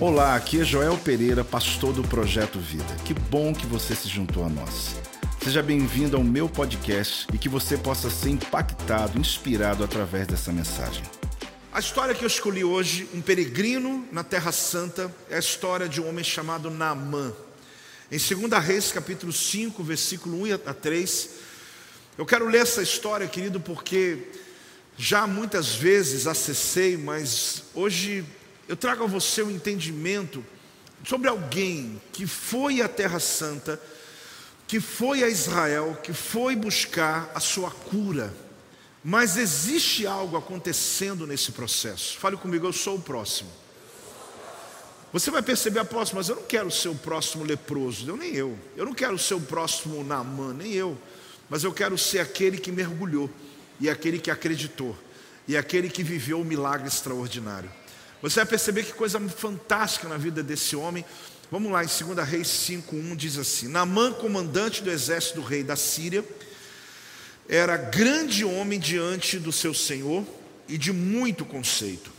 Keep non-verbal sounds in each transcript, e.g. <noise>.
Olá, aqui é Joel Pereira, pastor do Projeto Vida. Que bom que você se juntou a nós. Seja bem-vindo ao meu podcast e que você possa ser impactado, inspirado através dessa mensagem. A história que eu escolhi hoje, um peregrino na Terra Santa, é a história de um homem chamado Naamã. Em 2 Reis, capítulo 5, versículo 1 a 3, eu quero ler essa história, querido, porque já muitas vezes acessei, mas hoje eu trago a você um entendimento sobre alguém que foi à Terra Santa, que foi a Israel, que foi buscar a sua cura. Mas existe algo acontecendo nesse processo. Fale comigo, eu sou o próximo. Você vai perceber a próxima, mas eu não quero ser o próximo leproso, eu nem eu. Eu não quero ser o próximo Naamã, nem eu. Mas eu quero ser aquele que mergulhou, e aquele que acreditou, e aquele que viveu um milagre extraordinário. Você vai perceber que coisa fantástica na vida desse homem. Vamos lá, em 2 Reis 5,1 diz assim: Namã, comandante do exército do rei da Síria, era grande homem diante do seu senhor e de muito conceito,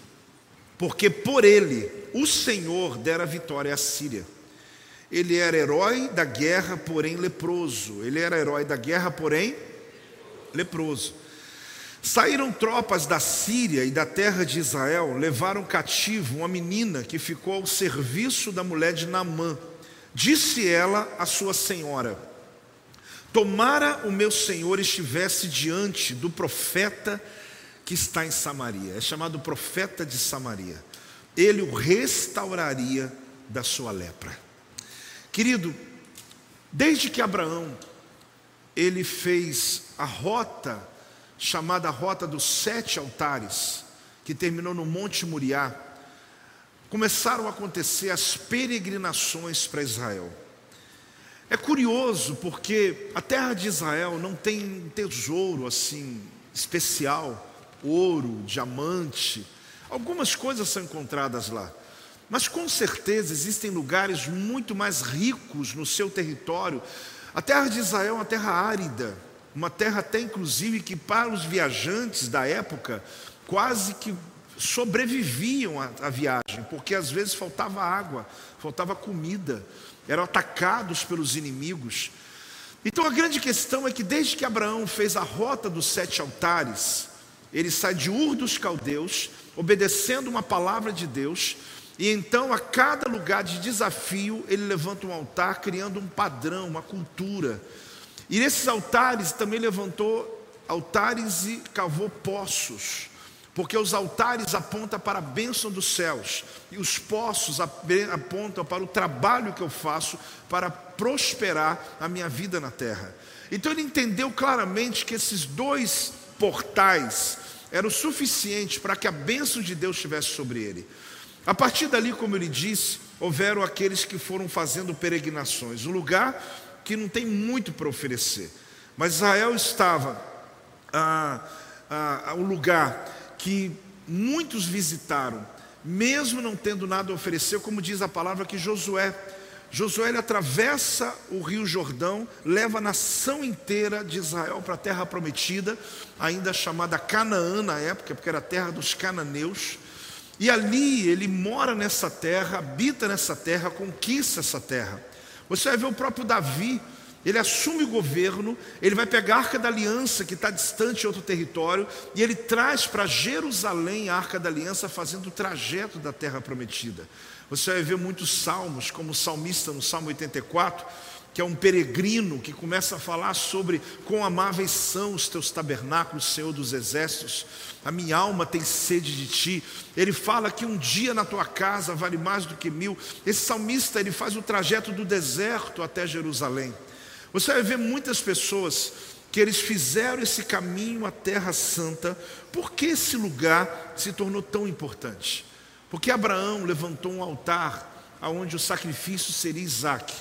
porque por ele o Senhor dera vitória à Síria. Ele era herói da guerra, porém leproso. Ele era herói da guerra, porém leproso. Saíram tropas da Síria e da terra de Israel, levaram cativo uma menina que ficou ao serviço da mulher de Naamã. Disse ela à sua senhora: Tomara o meu senhor estivesse diante do profeta que está em Samaria. É chamado profeta de Samaria. Ele o restauraria da sua lepra. Querido, desde que Abraão ele fez a rota chamada Rota dos Sete Altares, que terminou no Monte Moriá, começaram a acontecer as peregrinações para Israel. É curioso porque a terra de Israel não tem tesouro assim especial, ouro, diamante. Algumas coisas são encontradas lá. Mas com certeza existem lugares muito mais ricos no seu território. A terra de Israel é uma terra árida, uma terra até inclusive que para os viajantes da época quase que sobreviviam à, viagem, porque às vezes faltava água, faltava comida, eram atacados pelos inimigos. Então a grande questão é que desde que Abraão fez a rota dos sete altares, ele sai de Ur dos caldeus, obedecendo uma palavra de Deus, e então a cada lugar de desafio ele levanta um altar, criando um padrão, uma cultura. E nesses altares também levantou altares e cavou poços, porque os altares apontam para a bênção dos céus e os poços apontam para o trabalho que eu faço para prosperar a minha vida na terra. Então ele entendeu claramente que esses dois portais eram suficientes para que a bênção de Deus estivesse sobre ele. A partir dali, como ele disse, houveram aqueles que foram fazendo peregrinações. O lugar que não tem muito para oferecer. Mas Israel estava a, a, a um lugar que muitos visitaram, mesmo não tendo nada a oferecer, como diz a palavra que Josué. Josué ele atravessa o rio Jordão, leva a nação inteira de Israel para a terra prometida, ainda chamada Canaã na época, porque era a terra dos cananeus. E ali ele mora nessa terra, habita nessa terra, conquista essa terra. Você vai ver o próprio Davi, ele assume o governo, ele vai pegar a arca da aliança, que está distante em outro território, e ele traz para Jerusalém a arca da aliança, fazendo o trajeto da terra prometida. Você vai ver muitos salmos, como o salmista no Salmo 84, que é um peregrino que começa a falar sobre quão amáveis são os teus tabernáculos, Senhor dos exércitos. A minha alma tem sede de ti. Ele fala que um dia na tua casa vale mais do que mil. Esse salmista ele faz o trajeto do deserto até Jerusalém. Você vai ver muitas pessoas que eles fizeram esse caminho à Terra Santa. Por que esse lugar se tornou tão importante? Porque Abraão levantou um altar onde o sacrifício seria Isaac.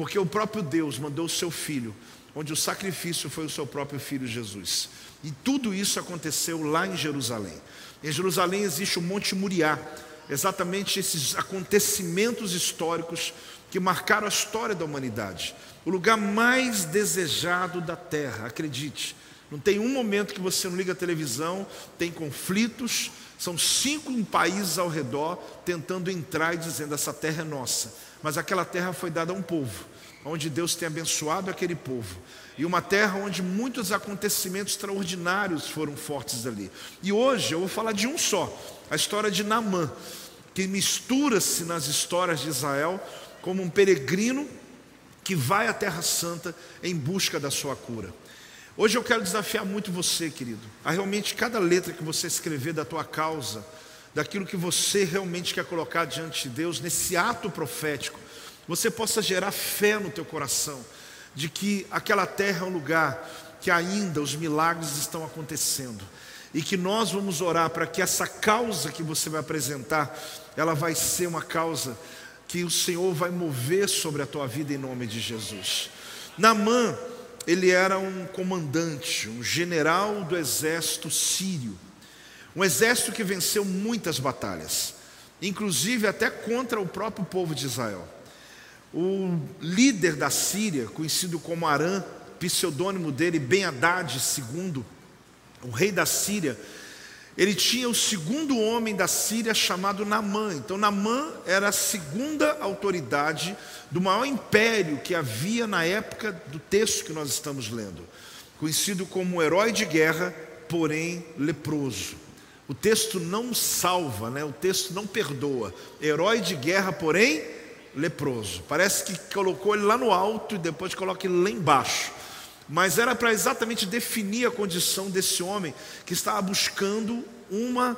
Porque o próprio Deus mandou o seu filho, onde o sacrifício foi o seu próprio filho Jesus. E tudo isso aconteceu lá em Jerusalém. Em Jerusalém existe o Monte Muriá, exatamente esses acontecimentos históricos que marcaram a história da humanidade. O lugar mais desejado da terra, acredite. Não tem um momento que você não liga a televisão, tem conflitos, São cinco países ao redor tentando entrar e dizendo: essa terra é nossa. Mas aquela terra foi dada a um povo, onde Deus tem abençoado aquele povo. E uma terra onde muitos acontecimentos extraordinários foram fortes ali. E hoje eu vou falar de um só, a história de Naamã, que mistura-se nas histórias de Israel como um peregrino que vai à Terra Santa em busca da sua cura. Hoje eu quero desafiar muito você, querido, a realmente cada letra que você escrever da tua causa, daquilo que você realmente quer colocar diante de Deus, nesse ato profético, você possa gerar fé no teu coração, de que aquela terra é um lugar que ainda os milagres estão acontecendo e que nós vamos orar para que essa causa que você vai apresentar, ela vai ser uma causa que o Senhor vai mover sobre a tua vida em nome de Jesus. Namã ele era um comandante, um general do exército sírio, um exército que venceu muitas batalhas, inclusive até contra o próprio povo de Israel. O líder da Síria, conhecido como Arã, pseudônimo dele, Ben Haddad II, o rei da Síria, ele tinha o segundo homem da Síria chamado Namã. Então, Namã era a segunda autoridade do maior império que havia na época do texto que nós estamos lendo, conhecido como herói de guerra, porém leproso. O texto não salva, né? o texto não perdoa. Herói de guerra, porém leproso. Parece que colocou ele lá no alto e depois coloca ele lá embaixo mas era para exatamente definir a condição desse homem que estava buscando uma,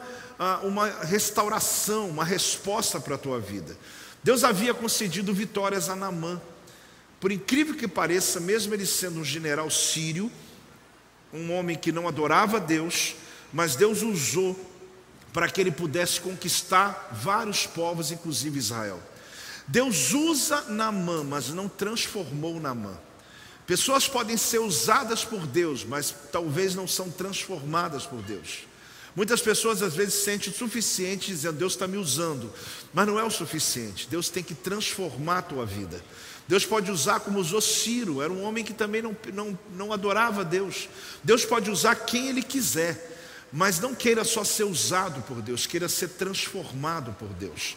uma restauração, uma resposta para a tua vida. Deus havia concedido vitórias a Naamã. Por incrível que pareça, mesmo ele sendo um general sírio, um homem que não adorava Deus, mas Deus usou para que ele pudesse conquistar vários povos, inclusive Israel. Deus usa Naamã, mas não transformou Naamã. Pessoas podem ser usadas por Deus, mas talvez não são transformadas por Deus. Muitas pessoas às vezes sentem o suficiente dizendo Deus está me usando, mas não é o suficiente. Deus tem que transformar a tua vida. Deus pode usar como usou Ciro, era um homem que também não, não, não adorava Deus. Deus pode usar quem Ele quiser, mas não queira só ser usado por Deus, queira ser transformado por Deus.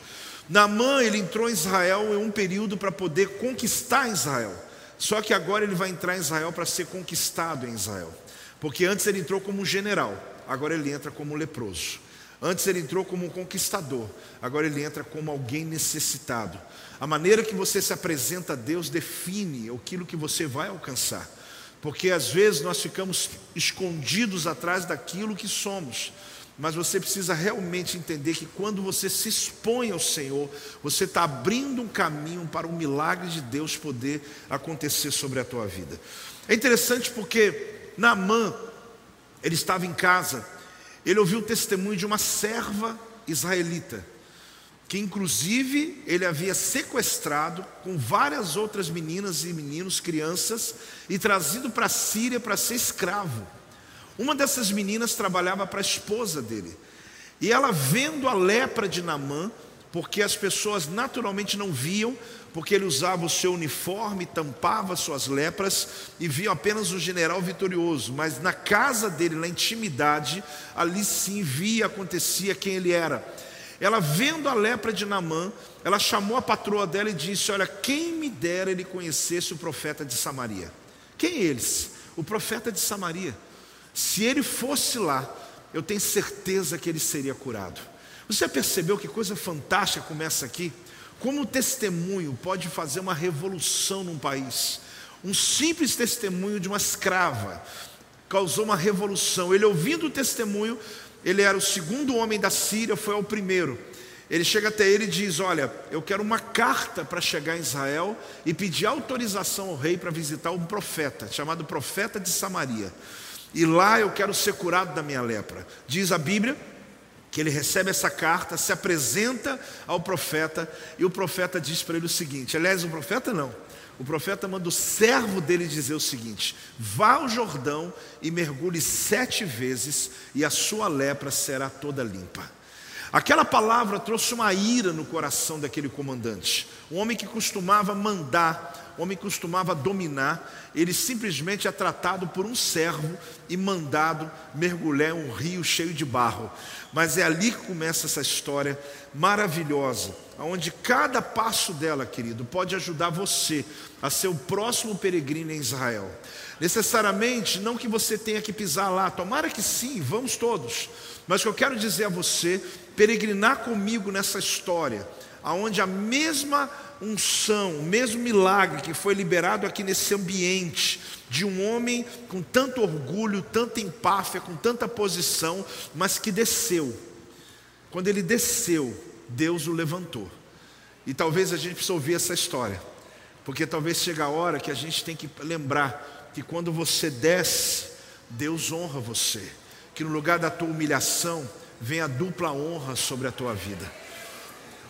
Naamã, ele entrou em Israel em um período para poder conquistar Israel. Só que agora ele vai entrar em Israel para ser conquistado em Israel. Porque antes ele entrou como um general, agora ele entra como leproso. Antes ele entrou como um conquistador, agora ele entra como alguém necessitado. A maneira que você se apresenta a Deus define aquilo que você vai alcançar. Porque às vezes nós ficamos escondidos atrás daquilo que somos. Mas você precisa realmente entender que quando você se expõe ao Senhor, você está abrindo um caminho para o milagre de Deus poder acontecer sobre a tua vida. É interessante porque Naamã, ele estava em casa, ele ouviu o testemunho de uma serva israelita, que inclusive ele havia sequestrado com várias outras meninas e meninos, crianças, e trazido para a Síria para ser escravo. Uma dessas meninas trabalhava para a esposa dele. E ela vendo a lepra de Namã, porque as pessoas naturalmente não viam, porque ele usava o seu uniforme, tampava suas lepras e viam apenas o general vitorioso, mas na casa dele, na intimidade, ali sim via, acontecia quem ele era. Ela vendo a lepra de Namã, ela chamou a patroa dela e disse: Olha, quem me dera ele conhecesse o profeta de Samaria. Quem é eles? O profeta de Samaria. Se ele fosse lá, eu tenho certeza que ele seria curado. Você percebeu que coisa fantástica começa aqui? Como o testemunho pode fazer uma revolução num país. Um simples testemunho de uma escrava causou uma revolução. Ele ouvindo o testemunho, ele era o segundo homem da Síria, foi ao primeiro. Ele chega até ele e diz: Olha, eu quero uma carta para chegar em Israel e pedir autorização ao rei para visitar um profeta, chamado profeta de Samaria e lá eu quero ser curado da minha lepra. Diz a Bíblia que ele recebe essa carta, se apresenta ao profeta e o profeta diz para ele o seguinte: aliás, o profeta não. O profeta manda o servo dele dizer o seguinte: vá ao Jordão e mergulhe sete vezes, e a sua lepra será toda limpa. Aquela palavra trouxe uma ira no coração daquele comandante. Um homem que costumava mandar, um homem que costumava dominar, ele simplesmente é tratado por um servo e mandado mergulhar em um rio cheio de barro. Mas é ali que começa essa história maravilhosa, onde cada passo dela, querido, pode ajudar você a ser o próximo peregrino em Israel. Necessariamente, não que você tenha que pisar lá, tomara que sim, vamos todos. Mas o que eu quero dizer a você peregrinar comigo nessa história, aonde a mesma unção, o mesmo milagre que foi liberado aqui nesse ambiente de um homem com tanto orgulho, tanta empáfia, com tanta posição, mas que desceu. Quando ele desceu, Deus o levantou. E talvez a gente precisa ouvir essa história, porque talvez chegue a hora que a gente tem que lembrar que quando você desce, Deus honra você, que no lugar da tua humilhação, vem a dupla honra sobre a tua vida.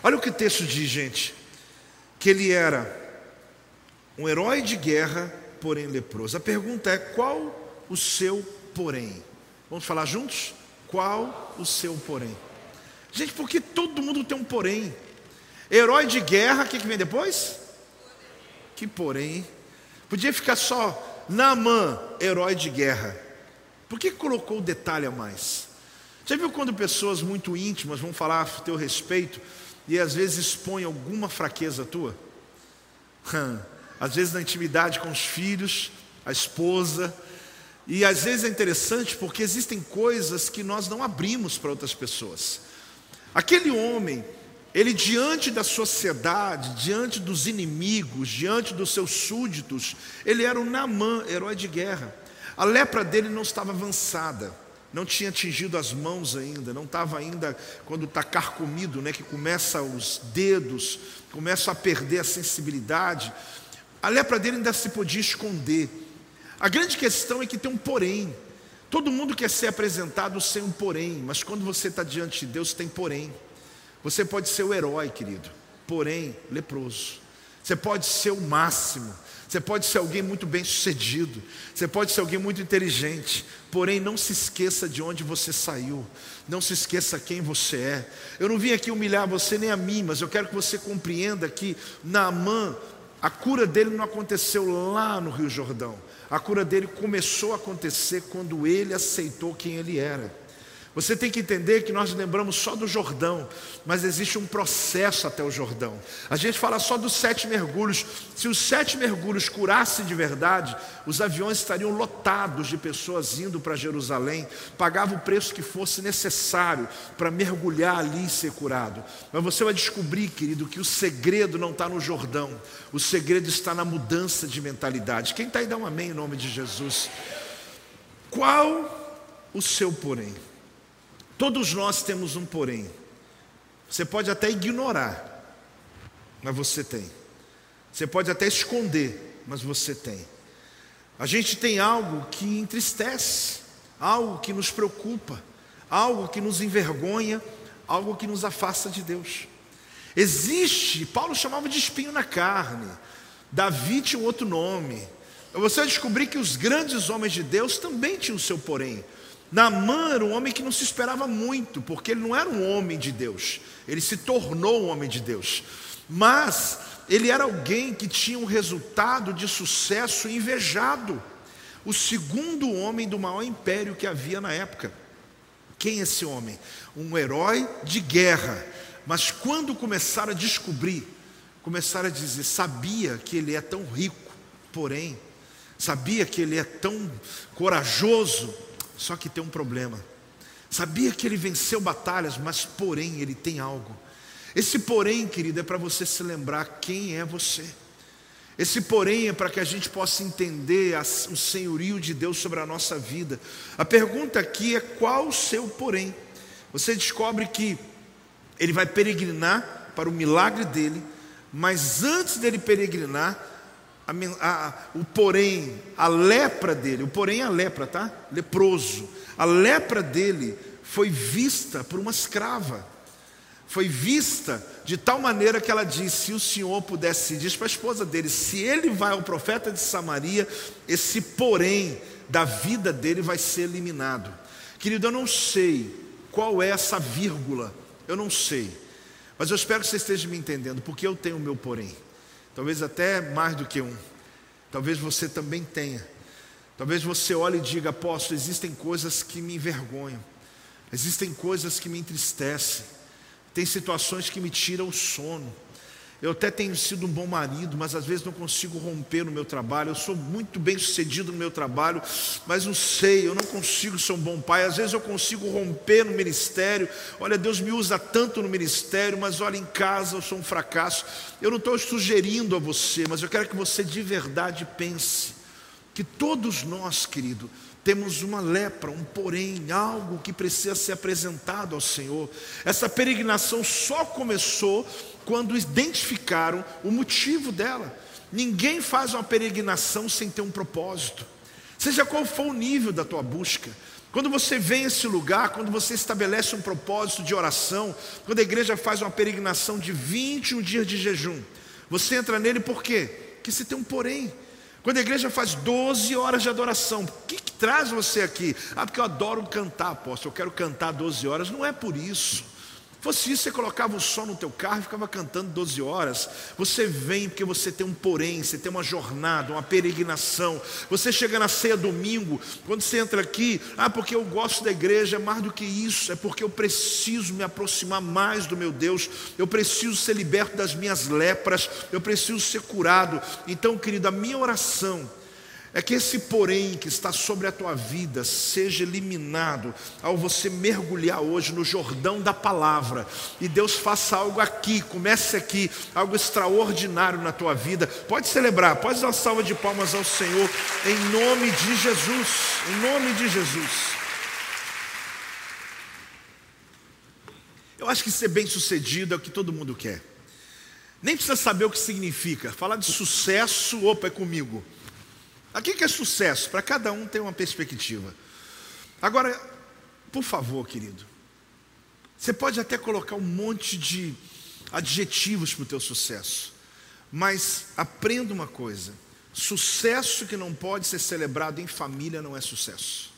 Olha o que o texto diz, gente: que ele era um herói de guerra, porém leproso. A pergunta é: qual o seu porém? Vamos falar juntos? Qual o seu porém? Gente, porque todo mundo tem um porém. Herói de guerra, o que, que vem depois? Que porém. Podia ficar só Naamã, herói de guerra. Por que colocou o detalhe a mais? Já viu quando pessoas muito íntimas vão falar a teu respeito e às vezes expõem alguma fraqueza tua? Às vezes na intimidade com os filhos, a esposa. E às vezes é interessante porque existem coisas que nós não abrimos para outras pessoas. Aquele homem, ele diante da sociedade, diante dos inimigos, diante dos seus súditos, ele era um Namã, herói de guerra. A lepra dele não estava avançada não tinha atingido as mãos ainda, não estava ainda quando está carcomido, né, que começa os dedos, começa a perder a sensibilidade. A lepra dele ainda se podia esconder. A grande questão é que tem um porém. Todo mundo quer ser apresentado sem um porém, mas quando você está diante de Deus, tem porém. Você pode ser o herói, querido, porém leproso. Você pode ser o máximo, você pode ser alguém muito bem sucedido, você pode ser alguém muito inteligente, porém não se esqueça de onde você saiu, não se esqueça quem você é. Eu não vim aqui humilhar você nem a mim, mas eu quero que você compreenda que Naamã, a cura dele não aconteceu lá no Rio Jordão, a cura dele começou a acontecer quando ele aceitou quem ele era. Você tem que entender que nós lembramos só do Jordão, mas existe um processo até o Jordão. A gente fala só dos sete mergulhos. Se os sete mergulhos curassem de verdade, os aviões estariam lotados de pessoas indo para Jerusalém, pagavam o preço que fosse necessário para mergulhar ali e ser curado. Mas você vai descobrir, querido, que o segredo não está no Jordão, o segredo está na mudança de mentalidade. Quem está aí, dá um amém em nome de Jesus. Qual o seu porém? Todos nós temos um porém. Você pode até ignorar, mas você tem. Você pode até esconder, mas você tem. A gente tem algo que entristece, algo que nos preocupa, algo que nos envergonha, algo que nos afasta de Deus. Existe, Paulo chamava de espinho na carne, Davi tinha um outro nome. Você vai descobrir que os grandes homens de Deus também tinham o seu porém. Naamã era um homem que não se esperava muito, porque ele não era um homem de Deus, ele se tornou um homem de Deus, mas ele era alguém que tinha um resultado de sucesso invejado, o segundo homem do maior império que havia na época. Quem é esse homem? Um herói de guerra, mas quando começaram a descobrir, começaram a dizer: sabia que ele é tão rico, porém, sabia que ele é tão corajoso, só que tem um problema. Sabia que ele venceu batalhas, mas porém ele tem algo. Esse porém, querido, é para você se lembrar quem é você. Esse porém é para que a gente possa entender o senhorio de Deus sobre a nossa vida. A pergunta aqui é qual o seu porém? Você descobre que ele vai peregrinar para o milagre dele, mas antes dele peregrinar, a, a, o porém, a lepra dele, o porém é a lepra, tá? Leproso. A lepra dele foi vista por uma escrava. Foi vista de tal maneira que ela disse: se o senhor pudesse, diz para a esposa dele, se ele vai ao profeta de Samaria, esse porém da vida dele vai ser eliminado. Querido, eu não sei qual é essa vírgula Eu não sei. Mas eu espero que você esteja me entendendo, porque eu tenho o meu porém. Talvez até mais do que um. Talvez você também tenha. Talvez você olhe e diga, apóstolo, existem coisas que me envergonham. Existem coisas que me entristecem. Tem situações que me tiram o sono. Eu até tenho sido um bom marido, mas às vezes não consigo romper no meu trabalho. Eu sou muito bem sucedido no meu trabalho, mas não sei, eu não consigo ser um bom pai. Às vezes eu consigo romper no ministério. Olha, Deus me usa tanto no ministério, mas olha, em casa eu sou um fracasso. Eu não estou sugerindo a você, mas eu quero que você de verdade pense que todos nós, querido, temos uma lepra, um porém, algo que precisa ser apresentado ao Senhor. Essa peregrinação só começou quando identificaram o motivo dela. Ninguém faz uma peregrinação sem ter um propósito. Seja qual for o nível da tua busca. Quando você vem a esse lugar, quando você estabelece um propósito de oração, quando a igreja faz uma peregrinação de 21 dias de jejum, você entra nele por quê? Porque você tem um porém. Quando a igreja faz 12 horas de adoração, o que, que traz você aqui? Ah, porque eu adoro cantar, apóstolo, eu quero cantar 12 horas. Não é por isso. Fosse isso, você colocava o som no teu carro e ficava cantando 12 horas. Você vem porque você tem um porém, você tem uma jornada, uma peregrinação. Você chega na ceia domingo, quando você entra aqui, ah, porque eu gosto da igreja, é mais do que isso, é porque eu preciso me aproximar mais do meu Deus, eu preciso ser liberto das minhas lepras, eu preciso ser curado. Então, querido, a minha oração é que esse porém que está sobre a tua vida seja eliminado ao você mergulhar hoje no Jordão da palavra e Deus faça algo aqui, comece aqui, algo extraordinário na tua vida. Pode celebrar, pode dar uma salva de palmas ao Senhor em nome de Jesus, em nome de Jesus. Eu acho que ser bem-sucedido é o que todo mundo quer. Nem precisa saber o que significa. Falar de sucesso, opa, é comigo. Aqui que é sucesso, para cada um tem uma perspectiva. Agora, por favor, querido, você pode até colocar um monte de adjetivos para o teu sucesso, mas aprenda uma coisa: sucesso que não pode ser celebrado em família não é sucesso.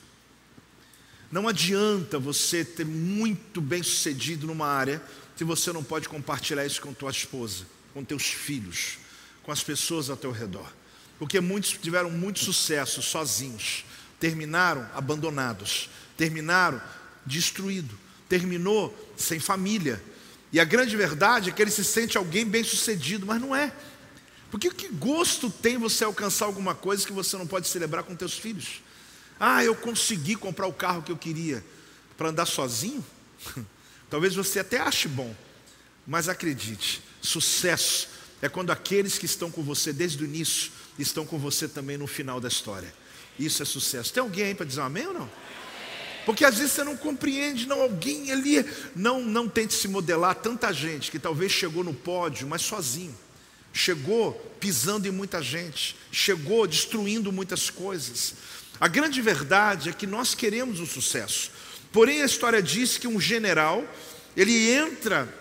Não adianta você ter muito bem sucedido numa área se você não pode compartilhar isso com tua esposa, com teus filhos, com as pessoas ao teu redor. Porque muitos tiveram muito sucesso sozinhos, terminaram abandonados, terminaram destruídos, terminou sem família. E a grande verdade é que ele se sente alguém bem-sucedido, mas não é. Porque que gosto tem você alcançar alguma coisa que você não pode celebrar com teus filhos? Ah, eu consegui comprar o carro que eu queria para andar sozinho? <laughs> Talvez você até ache bom, mas acredite, sucesso é quando aqueles que estão com você desde o início estão com você também no final da história. Isso é sucesso. Tem alguém aí para dizer amém ou não? Porque às vezes você não compreende, não, alguém ali, não, não tente se modelar tanta gente que talvez chegou no pódio, mas sozinho. Chegou pisando em muita gente, chegou destruindo muitas coisas. A grande verdade é que nós queremos o sucesso. Porém, a história diz que um general, ele entra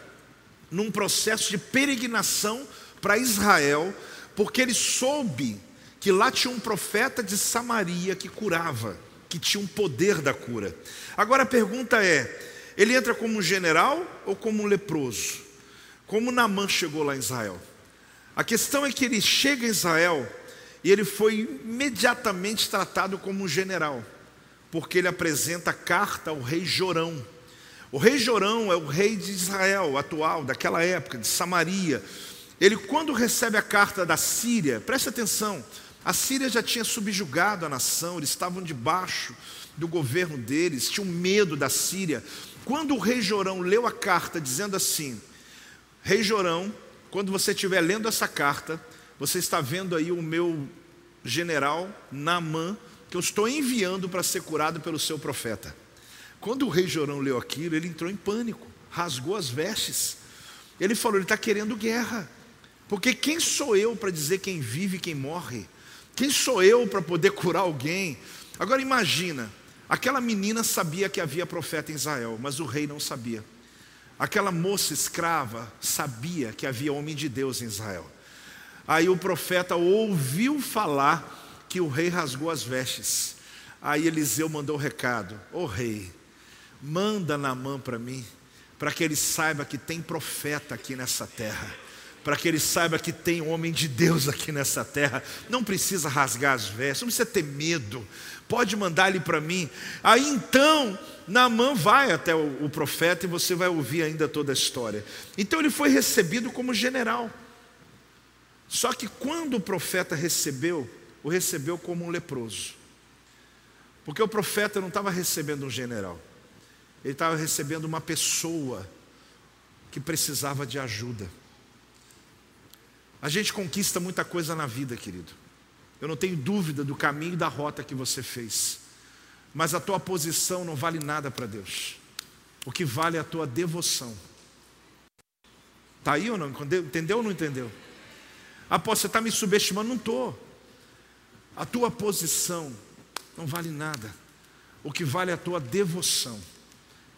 num processo de peregrinação para Israel porque ele soube que lá tinha um profeta de Samaria que curava, que tinha um poder da cura. Agora a pergunta é: ele entra como um general ou como um leproso? Como Naamã chegou lá em Israel? A questão é que ele chega em Israel e ele foi imediatamente tratado como um general, porque ele apresenta a carta ao rei Jorão. O rei Jorão é o rei de Israel atual, daquela época, de Samaria. Ele, quando recebe a carta da Síria, preste atenção, a Síria já tinha subjugado a nação, eles estavam debaixo do governo deles, tinham medo da Síria. Quando o rei Jorão leu a carta dizendo assim: Rei Jorão, quando você estiver lendo essa carta, você está vendo aí o meu general Naamã, que eu estou enviando para ser curado pelo seu profeta. Quando o rei Jorão leu aquilo, ele entrou em pânico, rasgou as vestes. Ele falou: ele está querendo guerra. Porque quem sou eu para dizer quem vive e quem morre? Quem sou eu para poder curar alguém? Agora imagina, aquela menina sabia que havia profeta em Israel, mas o rei não sabia. Aquela moça escrava sabia que havia homem de Deus em Israel. Aí o profeta ouviu falar que o rei rasgou as vestes. Aí Eliseu mandou o recado: Ô oh, rei, manda Naamã para mim, para que ele saiba que tem profeta aqui nessa terra, para que ele saiba que tem homem de Deus aqui nessa terra. Não precisa rasgar as vestes, não precisa ter medo, pode mandar ele para mim. Aí então, Naamã vai até o, o profeta e você vai ouvir ainda toda a história. Então ele foi recebido como general. Só que quando o profeta recebeu, o recebeu como um leproso. Porque o profeta não estava recebendo um general, ele estava recebendo uma pessoa que precisava de ajuda. A gente conquista muita coisa na vida, querido. Eu não tenho dúvida do caminho e da rota que você fez. Mas a tua posição não vale nada para Deus. O que vale é a tua devoção. Está aí ou não? Entendeu ou não entendeu? Ah, pô, você está me subestimando? Não estou. A tua posição não vale nada. O que vale é a tua devoção,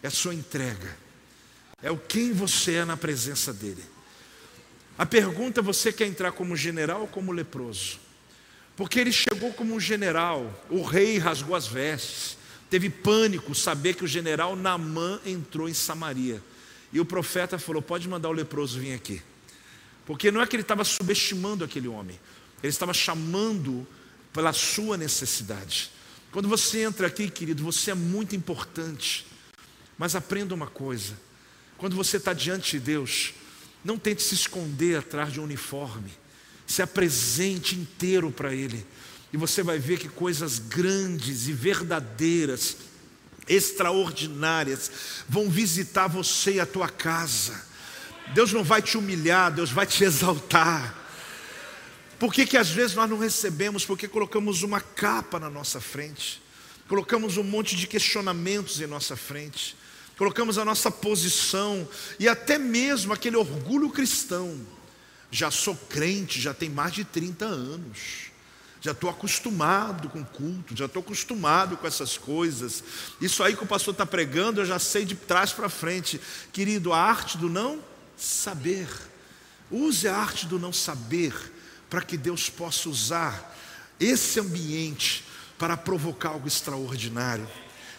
é a sua entrega, é o quem você é na presença dEle. A pergunta: você quer entrar como general ou como leproso? Porque ele chegou como um general, o rei rasgou as vestes, teve pânico saber que o general Namã entrou em Samaria. E o profeta falou: pode mandar o leproso vir aqui. Porque não é que ele estava subestimando aquele homem, ele estava chamando pela sua necessidade. Quando você entra aqui, querido, você é muito importante. Mas aprenda uma coisa: quando você está diante de Deus, não tente se esconder atrás de um uniforme. Se apresente inteiro para Ele. E você vai ver que coisas grandes e verdadeiras, extraordinárias, vão visitar você e a tua casa. Deus não vai te humilhar, Deus vai te <laughs> exaltar. Por que, que às vezes nós não recebemos? Porque colocamos uma capa na nossa frente, colocamos um monte de questionamentos em nossa frente, colocamos a nossa posição e até mesmo aquele orgulho cristão. Já sou crente, já tem mais de 30 anos, já estou acostumado com culto, já estou acostumado com essas coisas. Isso aí que o pastor está pregando, eu já sei de trás para frente. Querido, a arte do não saber. Use a arte do não saber para que Deus possa usar esse ambiente para provocar algo extraordinário.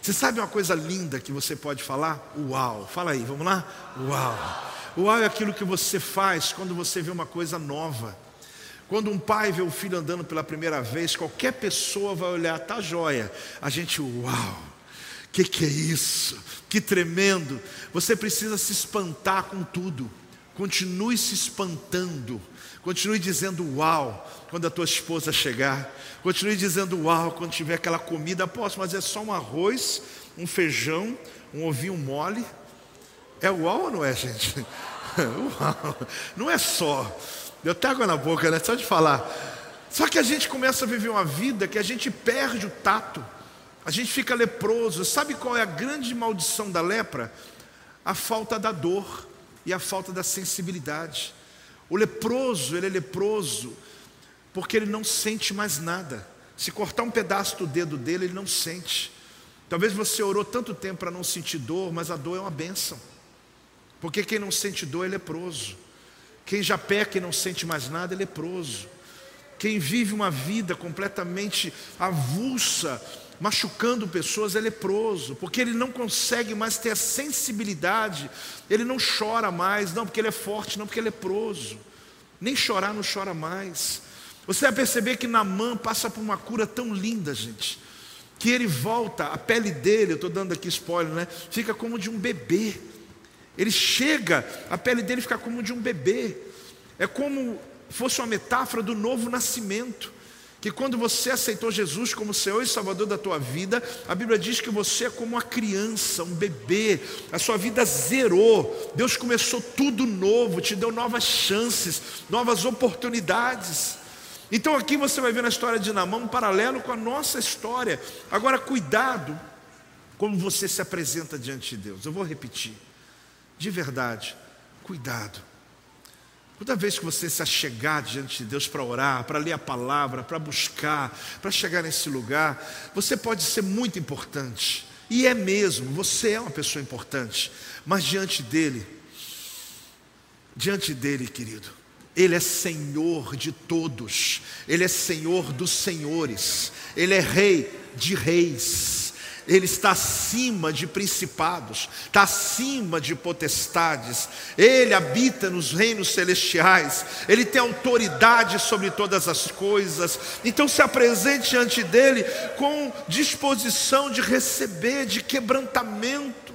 Você sabe uma coisa linda que você pode falar? Uau! Fala aí, vamos lá? Uau! Uau é aquilo que você faz quando você vê uma coisa nova. Quando um pai vê o filho andando pela primeira vez, qualquer pessoa vai olhar, tá joia. A gente, uau! Que que é isso? Que tremendo! Você precisa se espantar com tudo. Continue se espantando Continue dizendo uau quando a tua esposa chegar. Continue dizendo uau quando tiver aquela comida. Posso, mas é só um arroz, um feijão, um ovinho mole. É uau ou não é, gente? <laughs> Uau. Não é só. Eu tenho água na boca, né? Só de falar. Só que a gente começa a viver uma vida que a gente perde o tato. A gente fica leproso. Sabe qual é a grande maldição da lepra? A falta da dor e a falta da sensibilidade. O leproso, ele é leproso porque ele não sente mais nada. Se cortar um pedaço do dedo dele, ele não sente. Talvez você orou tanto tempo para não sentir dor, mas a dor é uma bênção. Porque quem não sente dor é leproso. Quem já peca e não sente mais nada é leproso. Quem vive uma vida completamente avulsa machucando pessoas, é leproso, porque ele não consegue mais ter a sensibilidade, ele não chora mais, não porque ele é forte, não porque ele é leproso, nem chorar não chora mais. Você vai perceber que Namã passa por uma cura tão linda, gente, que ele volta, a pele dele, eu estou dando aqui spoiler, né? Fica como de um bebê. Ele chega, a pele dele fica como de um bebê. É como fosse uma metáfora do novo nascimento que quando você aceitou Jesus como Senhor e Salvador da tua vida, a Bíblia diz que você é como uma criança, um bebê, a sua vida zerou, Deus começou tudo novo, te deu novas chances, novas oportunidades. Então aqui você vai ver na história de Namã um paralelo com a nossa história. Agora, cuidado como você se apresenta diante de Deus. Eu vou repetir, de verdade, cuidado. Toda vez que você se achegar diante de Deus para orar, para ler a palavra, para buscar, para chegar nesse lugar, você pode ser muito importante. E é mesmo, você é uma pessoa importante. Mas diante dele, diante dele, querido, ele é Senhor de todos, Ele é Senhor dos senhores, Ele é Rei de reis, Ele está acima de principados, está acima de potestades, Ele habita nos reinos celestiais, Ele tem autoridade sobre todas as coisas. Então se apresente diante dEle com disposição de receber, de quebrantamento.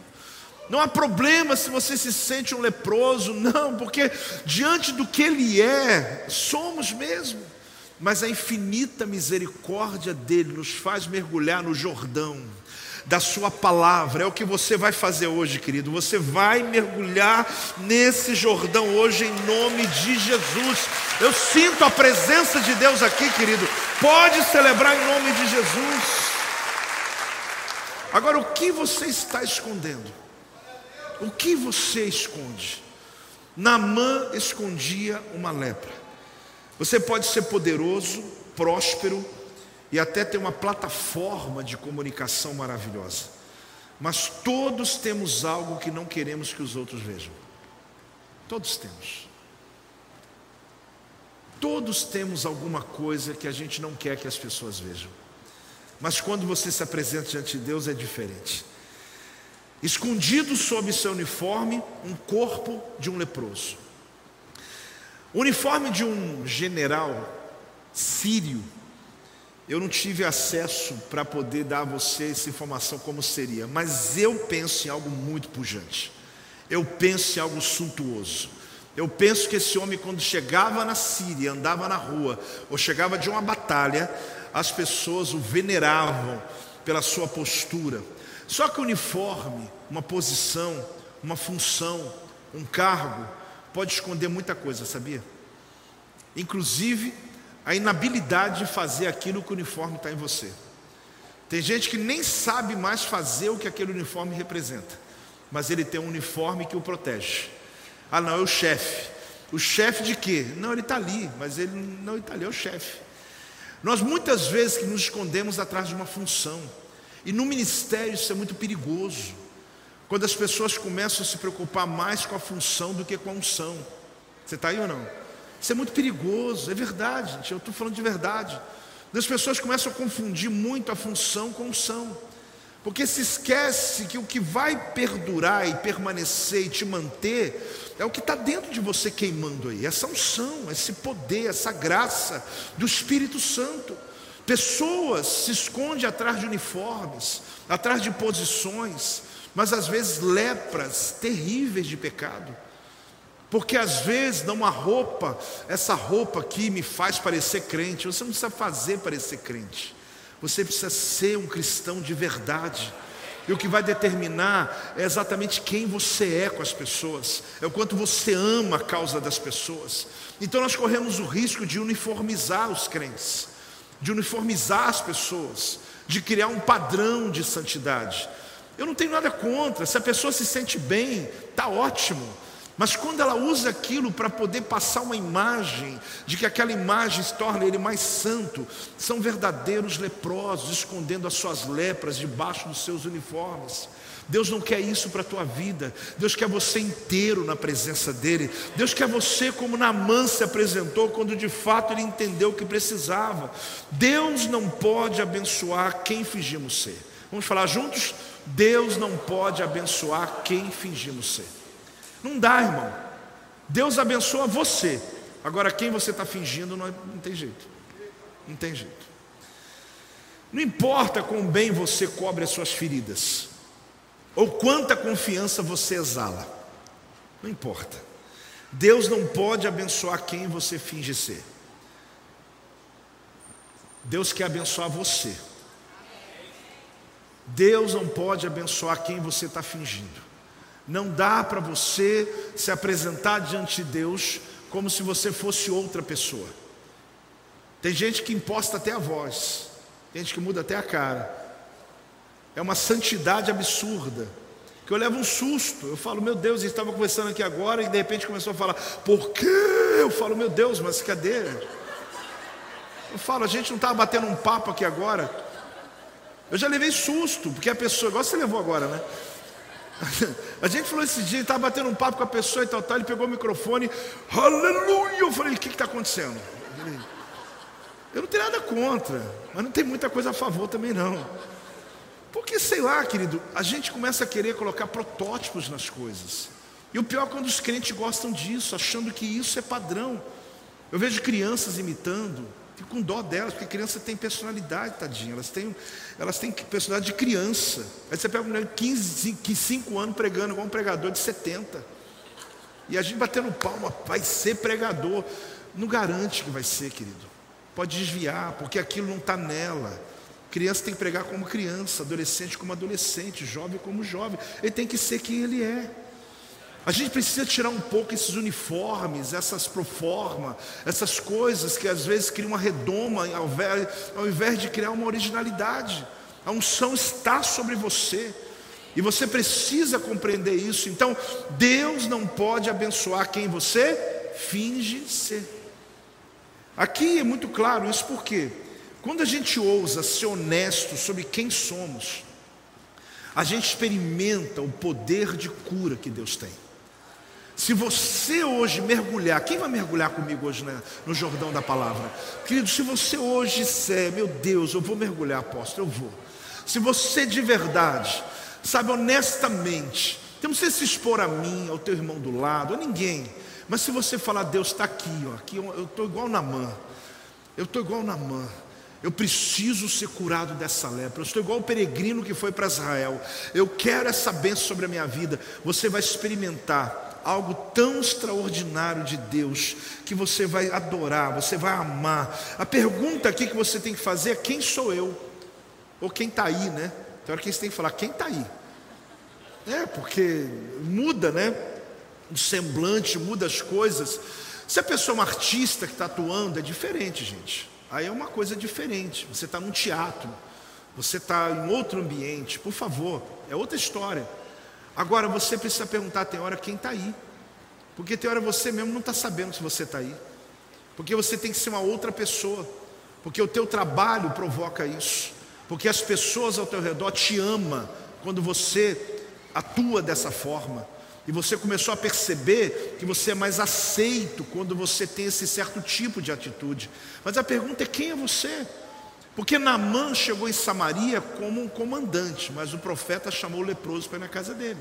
Não há problema se você se sente um leproso, não, porque diante do que Ele é, somos mesmo. Mas a infinita misericórdia dele nos faz mergulhar no Jordão da Sua palavra. É o que você vai fazer hoje, querido. Você vai mergulhar nesse Jordão hoje, em nome de Jesus. Eu sinto a presença de Deus aqui, querido. Pode celebrar em nome de Jesus. Agora, o que você está escondendo? O que você esconde? Naamã escondia uma lepra. Você pode ser poderoso, próspero e até ter uma plataforma de comunicação maravilhosa. Mas todos temos algo que não queremos que os outros vejam. Todos temos. Todos temos alguma coisa que a gente não quer que as pessoas vejam. Mas quando você se apresenta diante de Deus é diferente. Escondido sob seu uniforme, um corpo de um leproso. O uniforme de um general sírio, eu não tive acesso para poder dar a você essa informação como seria, mas eu penso em algo muito pujante. Eu penso em algo suntuoso. Eu penso que esse homem, quando chegava na Síria, andava na rua, ou chegava de uma batalha, as pessoas o veneravam pela sua postura. Só que o uniforme, uma posição, uma função, um cargo, pode esconder muita coisa, sabia? Inclusive a inabilidade de fazer aquilo que o uniforme está em você. Tem gente que nem sabe mais fazer o que aquele uniforme representa, mas ele tem um uniforme que o protege. Ah, não, é o chefe. O chefe de quê? Não, ele está ali, mas ele não está ali, é o chefe. Nós muitas vezes que nos escondemos atrás de uma função, e no ministério isso é muito perigoso. Quando as pessoas começam a se preocupar mais com a função do que com a unção. Você está aí ou não? Isso é muito perigoso, é verdade, gente, eu estou falando de verdade. As pessoas começam a confundir muito a função com a unção. Porque se esquece que o que vai perdurar e permanecer e te manter é o que está dentro de você queimando aí, essa unção, esse poder, essa graça do Espírito Santo. Pessoas se escondem atrás de uniformes, atrás de posições, mas às vezes lepras terríveis de pecado. Porque às vezes não uma roupa, essa roupa aqui me faz parecer crente. Você não precisa fazer parecer crente. Você precisa ser um cristão de verdade. E o que vai determinar é exatamente quem você é com as pessoas, é o quanto você ama a causa das pessoas. Então nós corremos o risco de uniformizar os crentes, de uniformizar as pessoas, de criar um padrão de santidade. Eu não tenho nada contra, se a pessoa se sente bem, está ótimo. Mas quando ela usa aquilo para poder passar uma imagem, de que aquela imagem se torna ele mais santo, são verdadeiros leprosos, escondendo as suas lepras debaixo dos seus uniformes. Deus não quer isso para a tua vida. Deus quer você inteiro na presença dEle. Deus quer você como Naamã se apresentou quando de fato ele entendeu o que precisava. Deus não pode abençoar quem fingimos ser. Vamos falar juntos? Deus não pode abençoar quem fingimos ser. Não dá, irmão. Deus abençoa você. Agora, quem você está fingindo, não, é, não tem jeito. Não tem jeito. Não importa quão bem você cobre as suas feridas, ou quanta confiança você exala. Não importa. Deus não pode abençoar quem você finge ser. Deus quer abençoar você. Deus não pode abençoar quem você está fingindo. Não dá para você se apresentar diante de Deus como se você fosse outra pessoa. Tem gente que imposta até a voz, tem gente que muda até a cara. É uma santidade absurda. Que eu levo um susto. Eu falo, meu Deus, estava conversando aqui agora e de repente começou a falar, por quê? Eu falo, meu Deus, mas cadê? Eu falo, a gente não estava batendo um papo aqui agora. Eu já levei susto, porque a pessoa, igual você levou agora, né? <laughs> A gente falou esse dia, estava batendo um papo com a pessoa e tal, tal, ele pegou o microfone, aleluia! Eu falei, o que está acontecendo? Eu não tenho nada contra, mas não tem muita coisa a favor também não. Porque, sei lá, querido, a gente começa a querer colocar protótipos nas coisas. E o pior é quando os crentes gostam disso, achando que isso é padrão. Eu vejo crianças imitando, fico com dó delas, porque criança tem personalidade, tadinha. Elas têm, elas têm personalidade de criança. Aí você pega um mulher de 15, 5 anos pregando igual um pregador de 70. E a gente batendo palma, vai ser pregador. Não garante que vai ser, querido. Pode desviar, porque aquilo não está nela. Criança tem que pregar como criança, adolescente como adolescente, jovem como jovem. Ele tem que ser quem ele é. A gente precisa tirar um pouco esses uniformes, essas proforma, essas coisas que às vezes criam uma redoma ao invés, ao invés de criar uma originalidade. A unção está sobre você. E você precisa compreender isso. Então, Deus não pode abençoar quem você finge ser. Aqui é muito claro isso porque quando a gente ousa ser honesto sobre quem somos, a gente experimenta o poder de cura que Deus tem. Se você hoje mergulhar, quem vai mergulhar comigo hoje né, no Jordão da Palavra? Querido, se você hoje disser, meu Deus, eu vou mergulhar, apóstolo, eu vou. Se você de verdade, sabe, honestamente, não precisa se expor a mim, ao teu irmão do lado, a ninguém. Mas se você falar, Deus está aqui, ó, aqui eu estou igual na mão, eu estou igual na mão. Eu preciso ser curado dessa lepra. Eu estou igual o peregrino que foi para Israel. Eu quero essa bênção sobre a minha vida. Você vai experimentar algo tão extraordinário de Deus que você vai adorar, você vai amar. A pergunta aqui que você tem que fazer é: quem sou eu? Ou quem está aí, né? Então, hora que você tem que falar: quem está aí? É, porque muda, né? O semblante, muda as coisas. Se a pessoa é uma artista que está atuando, é diferente, gente. Aí é uma coisa diferente. Você está num teatro, você está em outro ambiente, por favor, é outra história. Agora você precisa perguntar, tem hora quem está aí. Porque tem hora você mesmo não está sabendo se você está aí. Porque você tem que ser uma outra pessoa. Porque o teu trabalho provoca isso. Porque as pessoas ao teu redor te amam quando você atua dessa forma. E você começou a perceber que você é mais aceito quando você tem esse certo tipo de atitude. Mas a pergunta é: quem é você? Porque Naamã chegou em Samaria como um comandante, mas o profeta chamou o leproso para ir na casa dele.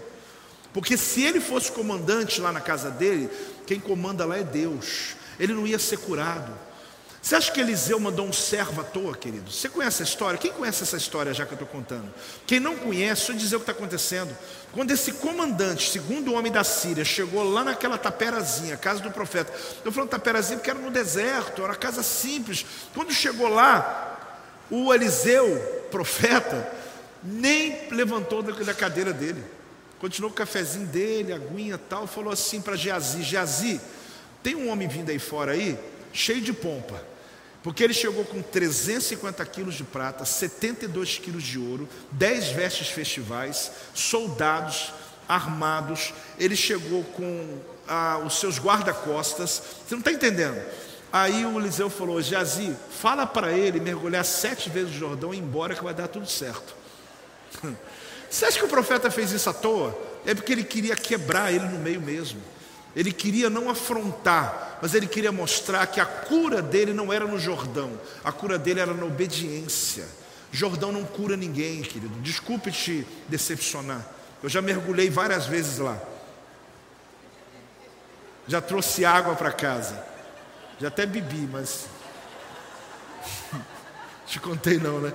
Porque se ele fosse comandante lá na casa dele, quem comanda lá é Deus. Ele não ia ser curado. Você acha que Eliseu mandou um servo à toa, querido? Você conhece a história? Quem conhece essa história já que eu estou contando? Quem não conhece, deixa eu dizer o que está acontecendo. Quando esse comandante, segundo homem da Síria, chegou lá naquela taperazinha, casa do profeta. Eu falando taperazinha porque era no deserto, era casa simples. Quando chegou lá, o Eliseu, profeta, nem levantou da cadeira dele. Continuou com o cafezinho dele, aguinha tal, falou assim para Geazi: Geazi, tem um homem vindo aí fora aí, cheio de pompa. Porque ele chegou com 350 quilos de prata, 72 quilos de ouro, 10 vestes festivais, soldados armados. Ele chegou com ah, os seus guarda-costas. Você não está entendendo? Aí o Eliseu falou: Jazi, fala para ele mergulhar sete vezes no Jordão e ir embora que vai dar tudo certo. <laughs> Você acha que o profeta fez isso à toa? É porque ele queria quebrar ele no meio mesmo. Ele queria não afrontar, mas ele queria mostrar que a cura dele não era no Jordão, a cura dele era na obediência. Jordão não cura ninguém, querido. Desculpe te decepcionar. Eu já mergulhei várias vezes lá. Já trouxe água para casa. Já até bebi, mas. <laughs> Te contei não, né?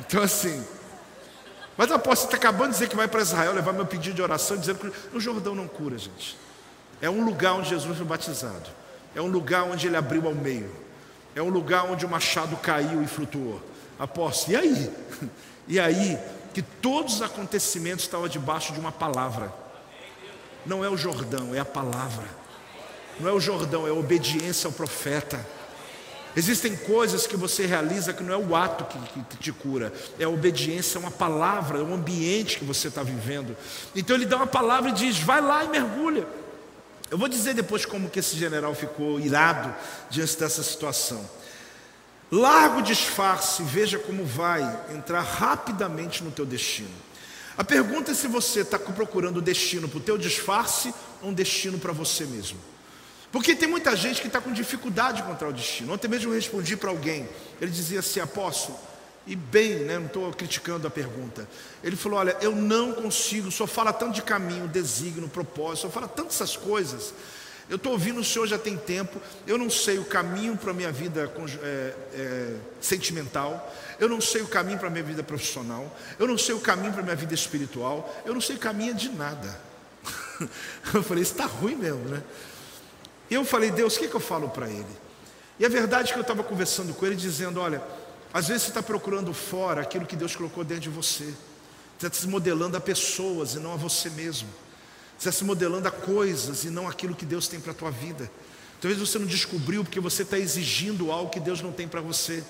Então assim. Mas a apóstolo está acabando de dizer que vai para Israel levar meu pedido de oração, dizendo que no Jordão não cura, gente. É um lugar onde Jesus foi batizado. É um lugar onde ele abriu ao meio. É um lugar onde o machado caiu e flutuou. Apóstolo, e aí? <laughs> E aí que todos os acontecimentos estavam debaixo de uma palavra. Não é o Jordão, é a palavra. Não é o Jordão, é a obediência ao profeta. Existem coisas que você realiza que não é o ato que, que te cura, é a obediência a uma palavra, é o ambiente que você está vivendo. Então ele dá uma palavra e diz: vai lá e mergulha. Eu vou dizer depois como que esse general ficou irado diante dessa situação. Largo disfarce, veja como vai entrar rapidamente no teu destino. A pergunta é se você está procurando o destino para o teu disfarce ou um destino para você mesmo. Porque tem muita gente que está com dificuldade de encontrar o destino. Ontem mesmo eu respondi para alguém, ele dizia assim: Apóstolo, e bem, né, não estou criticando a pergunta. Ele falou: Olha, eu não consigo, senhor fala tanto de caminho, desígnio, propósito, senhor fala tantas essas coisas. Eu estou ouvindo o senhor já tem tempo, eu não sei o caminho para a minha vida é, é, sentimental, eu não sei o caminho para a minha vida profissional, eu não sei o caminho para a minha vida espiritual, eu não sei o caminho de nada. <laughs> eu falei: Isso está ruim mesmo, né? E eu falei: Deus, o que, que eu falo para ele? E a verdade é que eu estava conversando com ele, dizendo: Olha às vezes você está procurando fora aquilo que Deus colocou dentro de você. Você está se modelando a pessoas e não a você mesmo. Você está se modelando a coisas e não aquilo que Deus tem para a tua vida. Talvez você não descobriu porque você está exigindo algo que Deus não tem para você.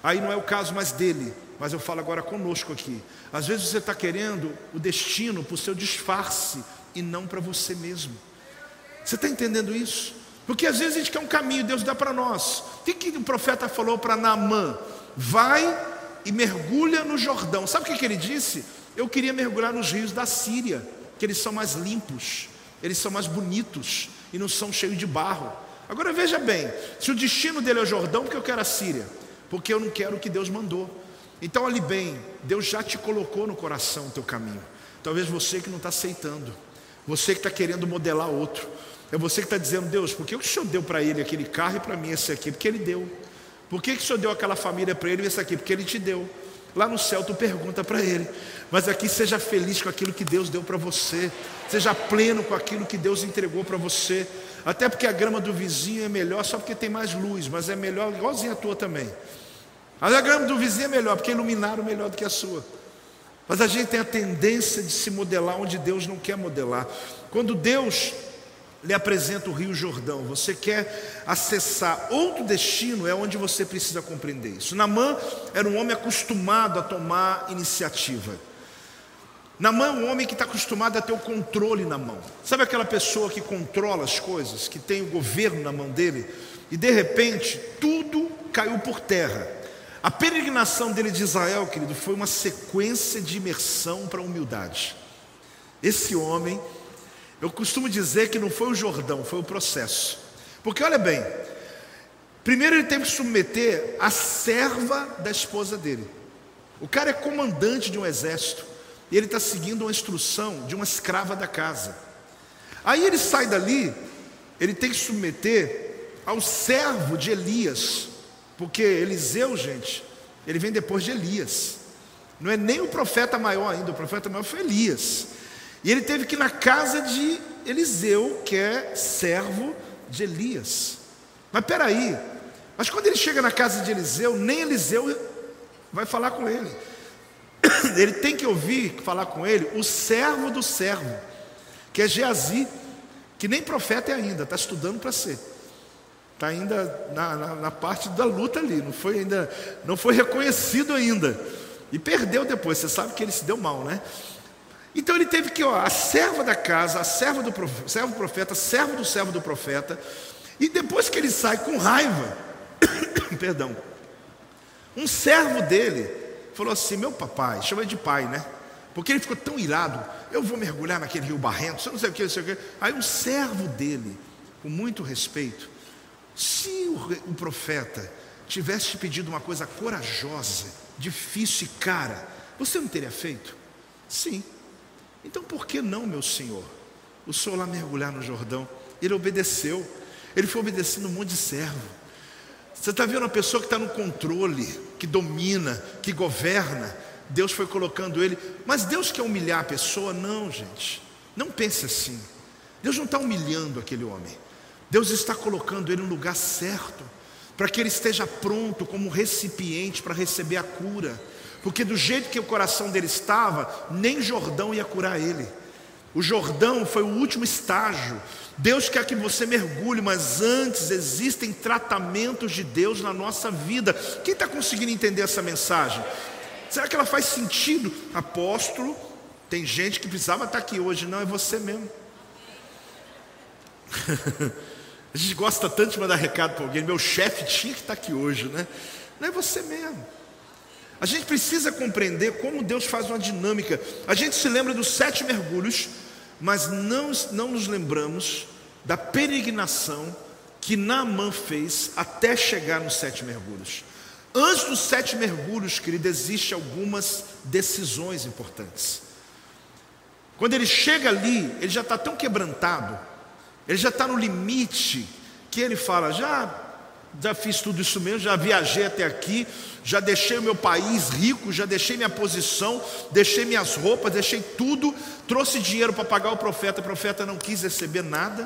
Aí não é o caso mais dele, mas eu falo agora conosco aqui. Às vezes você está querendo o destino para o seu disfarce e não para você mesmo. Você está entendendo isso? Porque às vezes a gente quer um caminho, Deus dá para nós. O que, que o profeta falou para Naamã? vai e mergulha no Jordão. Sabe o que, que ele disse? Eu queria mergulhar nos rios da Síria, que eles são mais limpos, eles são mais bonitos e não são cheios de barro. Agora veja bem, se o destino dele é o Jordão, porque eu quero a Síria? Porque eu não quero o que Deus mandou. Então olhe bem, Deus já te colocou no coração o teu caminho. Talvez você que não está aceitando, você que está querendo modelar outro, é você que está dizendo, Deus, por que o Senhor deu para ele aquele carro e para mim esse aqui? Porque ele deu. Por que, que o Senhor deu aquela família para ele e essa aqui? Porque ele te deu. Lá no céu tu pergunta para ele. Mas aqui seja feliz com aquilo que Deus deu para você. Seja pleno com aquilo que Deus entregou para você. Até porque a grama do vizinho é melhor só porque tem mais luz, mas é melhor igualzinha a tua também. Mas a grama do vizinho é melhor porque iluminaram melhor do que a sua. Mas a gente tem a tendência de se modelar onde Deus não quer modelar. Quando Deus lhe apresenta o Rio Jordão. Você quer acessar outro destino, é onde você precisa compreender isso. Namã era um homem acostumado a tomar iniciativa. Namã é um homem que está acostumado a ter o controle na mão. Sabe aquela pessoa que controla as coisas, que tem o governo na mão dele, e de repente tudo caiu por terra. A peregrinação dele de Israel, querido, foi uma sequência de imersão para a humildade. Esse homem eu costumo dizer que não foi o Jordão, foi o processo. Porque olha bem, primeiro ele teve que submeter a serva da esposa dele. O cara é comandante de um exército e ele está seguindo uma instrução de uma escrava da casa. Aí ele sai dali, ele tem que submeter ao servo de Elias, porque Eliseu, gente, ele vem depois de Elias. Não é nem o profeta maior ainda, o profeta maior foi Elias. E ele teve que ir na casa de Eliseu, que é servo de Elias. Mas peraí, mas quando ele chega na casa de Eliseu, nem Eliseu vai falar com ele. <coughs> Ele tem que ouvir falar com ele o servo do servo, que é Geazi, que nem profeta é ainda, está estudando para ser. Está ainda na, na, na, parte da luta ali, não foi ainda, não foi reconhecido ainda. E perdeu depois, você sabe que ele se deu mal, né? Então ele teve que, ó, a serva da casa, a serva do profeta, servo do profeta, servo do servo do profeta, e depois que ele sai com raiva, <coughs> perdão, um servo dele falou assim: Meu papai, chama de pai, né? Porque ele ficou tão irado, eu vou mergulhar naquele rio barrento, você não sei o que, não sei o que. Aí um servo dele, com muito respeito, se o, o profeta tivesse te pedido uma coisa corajosa, difícil e cara, você não teria feito? Sim. Então por que não, meu senhor? O senhor lá mergulhar no Jordão. Ele obedeceu. Ele foi obedecendo um monte de servo. Você está vendo uma pessoa que está no controle, que domina, que governa. Deus foi colocando ele. Mas Deus quer humilhar a pessoa? Não, gente. Não pense assim. Deus não está humilhando aquele homem. Deus está colocando ele no lugar certo, para que ele esteja pronto como recipiente para receber a cura porque do jeito que o coração dele estava, nem Jordão ia curar ele. O Jordão foi o último estágio. Deus quer que você mergulhe, mas antes existem tratamentos de Deus na nossa vida. Quem está conseguindo entender essa mensagem? Será que ela faz sentido? Apóstolo, tem gente que precisava estar aqui hoje, não é você mesmo. <laughs> A gente gosta tanto de mandar recado para alguém, meu chefe tinha que estar aqui hoje, né? Não é você mesmo. A gente precisa compreender como Deus faz uma dinâmica. A gente se lembra dos sete mergulhos, mas não, não nos lembramos da peregrinação que Naamã fez até chegar nos sete mergulhos. Antes dos sete mergulhos, querido, existem algumas decisões importantes. Quando ele chega ali, ele já está tão quebrantado, ele já está no limite, que ele fala: já, já fiz tudo isso mesmo, já viajei até aqui, já deixei o meu país rico, já deixei minha posição, deixei minhas roupas, deixei tudo, trouxe dinheiro para pagar o profeta, o profeta não quis receber nada,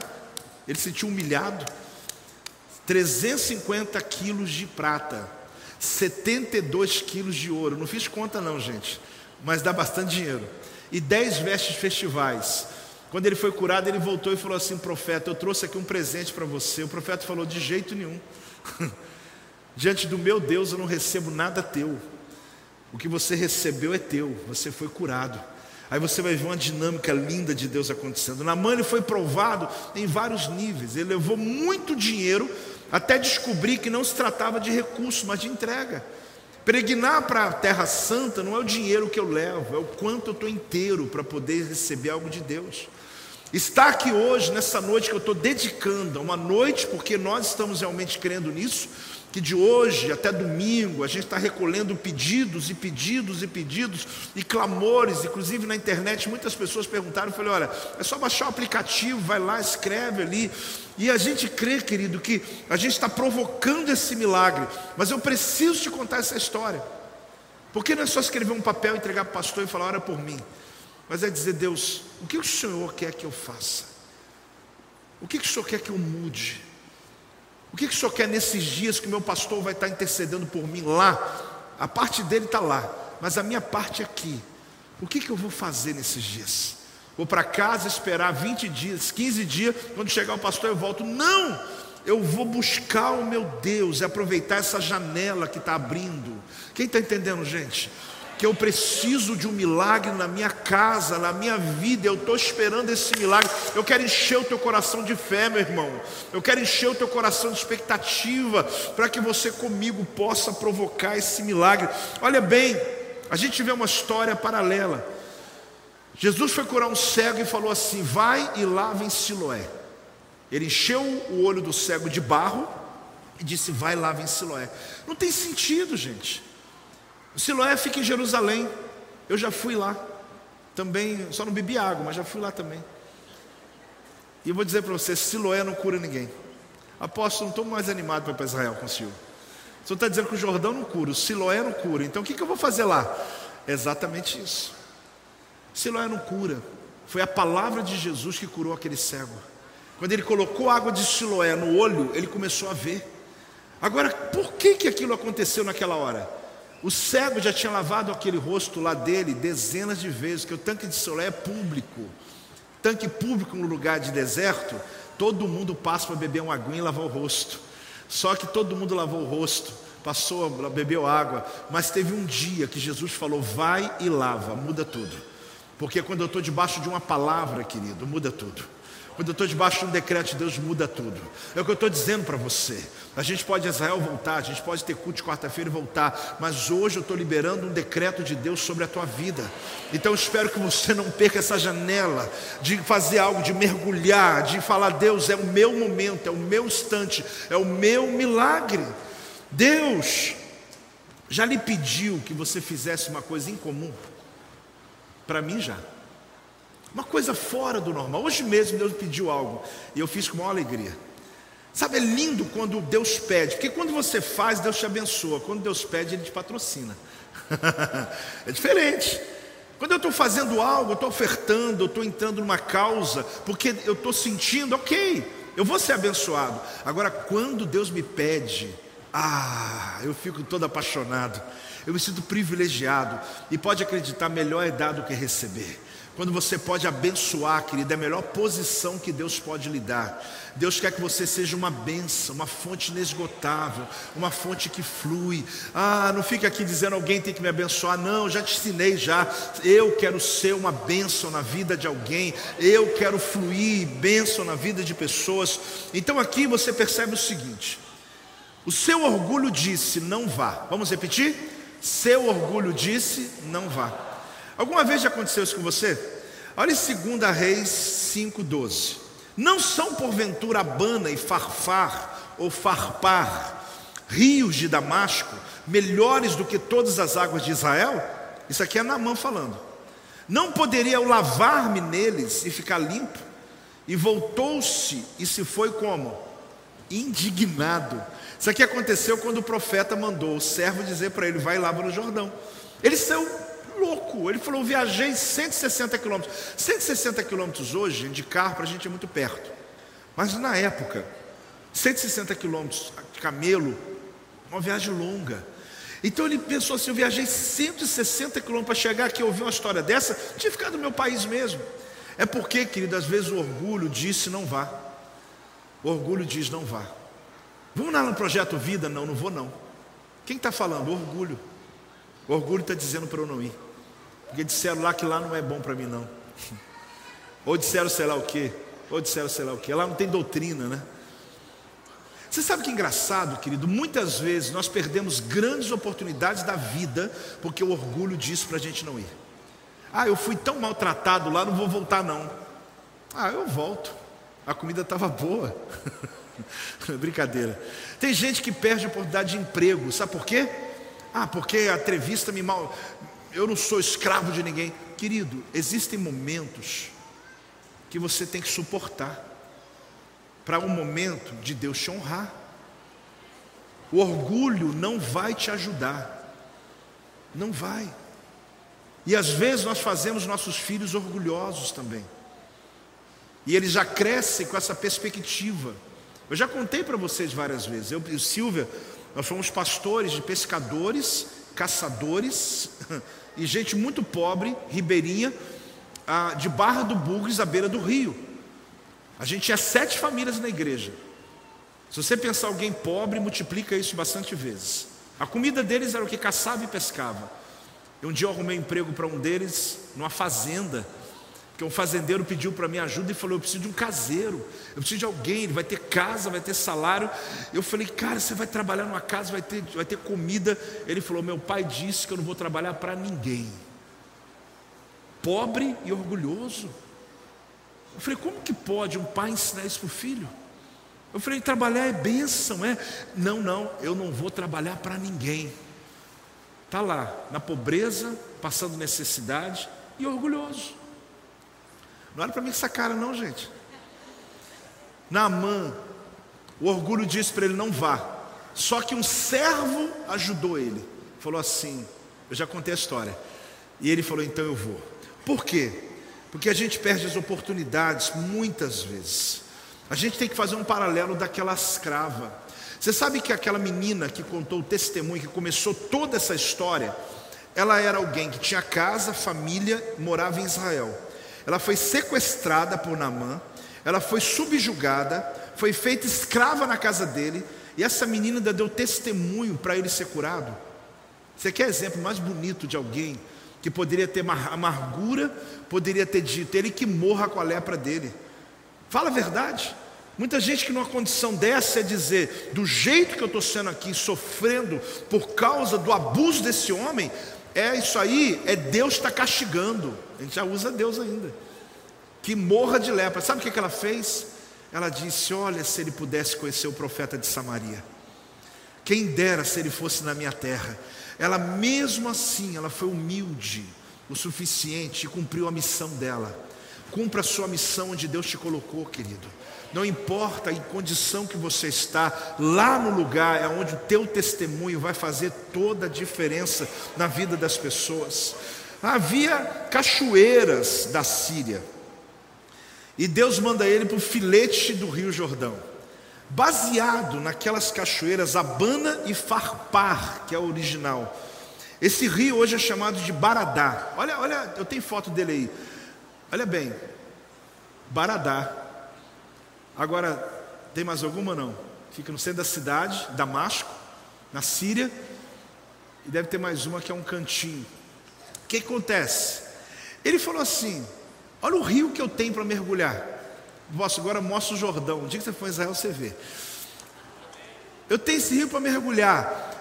ele se sentiu humilhado. 350 quilos de prata, 72 quilos de ouro. Não fiz conta, não, gente, mas dá bastante dinheiro. E 10 vestes festivais. Quando ele foi curado, ele voltou e falou assim: Profeta, eu trouxe aqui um presente para você. O profeta falou: De jeito nenhum. <laughs> Diante do meu Deus, eu não recebo nada teu. O que você recebeu é teu. Você foi curado. Aí você vai ver uma dinâmica linda de Deus acontecendo. Na mãe ele foi provado em vários níveis. Ele levou muito dinheiro até descobrir que não se tratava de recurso, mas de entrega. Peregrinar para a Terra Santa não é o dinheiro que eu levo, é o quanto eu estou inteiro para poder receber algo de Deus. Está aqui hoje, nessa noite que eu estou dedicando, uma noite, porque nós estamos realmente crendo nisso, que de hoje até domingo a gente está recolhendo pedidos e pedidos e pedidos e clamores, inclusive na internet muitas pessoas perguntaram, eu falei, olha, é só baixar o aplicativo, vai lá, escreve ali, e a gente crê, querido, que a gente está provocando esse milagre, mas eu preciso te contar essa história, porque não é só escrever um papel, entregar para o pastor e falar, ora por mim, mas é dizer, Deus, o que o Senhor quer que eu faça? O que o Senhor quer que eu mude? O que, o senhor quer nesses dias que o meu pastor vai estar intercedendo por mim lá? A parte dele está lá, mas a minha parte é aqui. O que eu vou fazer nesses dias? Vou para casa esperar 20 dias, 15 dias, quando chegar o pastor eu volto. Não! Eu vou buscar o meu Deus e aproveitar essa janela que está abrindo. Quem está entendendo, gente? Que eu preciso de um milagre na minha casa, na minha vida, eu estou esperando esse milagre. Eu quero encher o teu coração de fé, meu irmão. Eu quero encher o teu coração de expectativa, para que você comigo possa provocar esse milagre. Olha bem, a gente vê uma história paralela. Jesus foi curar um cego e falou assim: Vai e lava em Siloé. Ele encheu o olho do cego de barro e disse: Vai e lava em Siloé. Não tem sentido, gente. O Siloé fica em Jerusalém. Eu já fui lá. Também, só não bebi água, mas já fui lá também. E eu vou dizer para você: Siloé não cura ninguém. Apóstolo, não estou mais animado para ir para Israel com o senhor. O senhor está dizendo que o Jordão não cura, o Siloé não cura. Então o que, que eu vou fazer lá? exatamente isso. Siloé não cura. Foi a palavra de Jesus que curou aquele cego. Quando ele colocou água de Siloé no olho, ele começou a ver. Agora, por que, que aquilo aconteceu naquela hora? O cego já tinha lavado aquele rosto lá dele dezenas de vezes, porque o tanque de Siloé é público. Tanque público no lugar de deserto, todo mundo passa para beber uma aguinha e lavar o rosto. Só que todo mundo lavou o rosto, passou, bebeu água, mas teve um dia que Jesus falou: vai e lava, muda tudo. Porque quando eu estou debaixo de uma palavra, querido, muda tudo. Quando eu estou debaixo de um decreto de Deus, muda tudo. É o que eu estou dizendo para você. A gente pode Israel voltar, a gente pode ter culto de quarta-feira e voltar, mas hoje eu estou liberando um decreto de Deus sobre a tua vida. Então eu espero que você não perca essa janela de fazer algo, de mergulhar, de falar: Deus, é o meu momento, é o meu instante, é o meu milagre. Deus já lhe pediu que você fizesse uma coisa incomum? Para mim já. Uma coisa fora do normal. Hoje mesmo Deus pediu algo e eu fiz com maior alegria. Sabe, é lindo quando Deus pede, porque quando você faz, Deus te abençoa. Quando Deus pede, Ele te patrocina. <laughs> é diferente. Quando eu estou fazendo algo, eu estou ofertando, eu estou entrando numa causa, porque eu estou sentindo, ok, eu vou ser abençoado. Agora, quando Deus me pede, ah, eu fico todo apaixonado, eu me sinto privilegiado, e pode acreditar, melhor é dar do que receber. Quando você pode abençoar, querido, é a melhor posição que Deus pode lhe dar. Deus quer que você seja uma benção, uma fonte inesgotável, uma fonte que flui. Ah, não fica aqui dizendo alguém tem que me abençoar. Não, já te ensinei já. Eu quero ser uma bênção na vida de alguém. Eu quero fluir bênção na vida de pessoas. Então aqui você percebe o seguinte: o seu orgulho disse, não vá. Vamos repetir? Seu orgulho disse, não vá. Alguma vez já aconteceu isso com você? Olha em 2 Reis 5,12. Não são porventura Abana e Farfar ou Farpar, rios de Damasco, melhores do que todas as águas de Israel? Isso aqui é Naamã falando. Não poderia eu lavar-me neles e ficar limpo? E voltou-se e se foi como? Indignado. Isso aqui aconteceu quando o profeta mandou o servo dizer para ele: vai lá no Jordão. Ele saiu louco. Ele falou: viajei 160 quilômetros. 160 quilômetros hoje, de carro, para a gente é muito perto. Mas na época, 160 quilômetros de camelo, uma viagem longa. Então ele pensou assim: eu viajei 160 quilômetros para chegar aqui e ouvir uma história dessa, tinha ficado no meu país mesmo. É porque, querido, às vezes o orgulho disse não vá. O orgulho diz não vá. Vamos lá no projeto Vida? Não, não vou não. Quem está falando? orgulho. O orgulho está dizendo para eu não ir. Porque disseram lá que lá não é bom para mim não. <laughs> Ou disseram sei lá o quê. Ou disseram sei lá o quê. Lá não tem doutrina, né? Você sabe que é engraçado, querido? Muitas vezes nós perdemos grandes oportunidades da vida porque o orgulho diz para a gente não ir. Ah, eu fui tão maltratado lá, não vou voltar não. Ah, eu volto. A comida estava boa. <laughs> Brincadeira. Tem gente que perde a oportunidade de emprego, sabe por quê? Ah, porque a entrevista me mal. Eu não sou escravo de ninguém. Querido, existem momentos que você tem que suportar para um momento de Deus te honrar. O orgulho não vai te ajudar. Não vai. E às vezes nós fazemos nossos filhos orgulhosos também. E eles já crescem com essa perspectiva. Eu já contei para vocês várias vezes. Eu e Silvia, nós fomos pastores de pescadores, caçadores <laughs> e gente muito pobre, ribeirinha, de Barra do Bugres, à beira do rio. A gente tinha sete famílias na igreja. Se você pensar alguém pobre, multiplica isso bastante vezes. A comida deles era o que caçava e pescava. Um dia eu arrumei emprego para um deles numa fazenda, que um fazendeiro pediu para mim ajuda e falou: Eu preciso de um caseiro, eu preciso de alguém, ele vai ter casa, vai ter salário. Eu falei: Cara, você vai trabalhar numa casa, vai ter, vai ter comida. Ele falou: Meu pai disse que eu não vou trabalhar para ninguém, pobre e orgulhoso. Eu falei: Como que pode um pai ensinar isso para o filho? Eu falei: Trabalhar é bênção, é? Não, não, eu não vou trabalhar para ninguém. Está lá, na pobreza, passando necessidade e orgulhoso. Não olha para mim essa cara, não, gente. Naamã, o orgulho disse para ele: não vá. Só que um servo ajudou ele. Falou assim: eu já contei a história. E ele falou: então eu vou. Por quê? Porque a gente perde as oportunidades muitas vezes. A gente tem que fazer um paralelo daquela escrava. Você sabe que aquela menina que contou o testemunho, que começou toda essa história, ela era alguém que tinha casa, família, morava em Israel. Ela foi sequestrada por Namã, ela foi subjugada, foi feita escrava na casa dele, e essa menina ainda deu testemunho para ele ser curado. Você quer exemplo mais bonito de alguém que poderia ter amargura, poderia ter dito, ele que morra com a lepra dele. Fala a verdade. Muita gente que numa condição dessa é dizer, do jeito que eu estou sendo aqui, sofrendo por causa do abuso desse homem, é isso aí, é Deus está castigando. A gente já usa Deus ainda. Que morra de lepra. Sabe o que, ela fez? Ela disse: Olha, se ele pudesse conhecer o profeta de Samaria. Quem dera se ele fosse na minha terra. Ela, mesmo assim, ela foi humilde o suficiente e cumpriu a missão dela. Cumpra a sua missão onde Deus te colocou, querido. Não importa em condição que você está, lá no lugar é onde o teu testemunho vai fazer toda a diferença na vida das pessoas. Havia cachoeiras da Síria. E Deus manda ele para o filete do Rio Jordão. Baseado naquelas cachoeiras Abana e Farpar, que é o original. Esse rio hoje é chamado de Baradá. Olha, olha, eu tenho foto dele aí. Olha bem. Baradá. Agora, tem mais alguma não? Fica no centro da cidade, Damasco, na Síria. E deve ter mais uma que é um cantinho. O que acontece? Ele falou assim: Olha o rio que eu tenho para mergulhar. Posso agora mostra o Jordão. Um dia que você for em Israel, você vê. Eu tenho esse rio para mergulhar.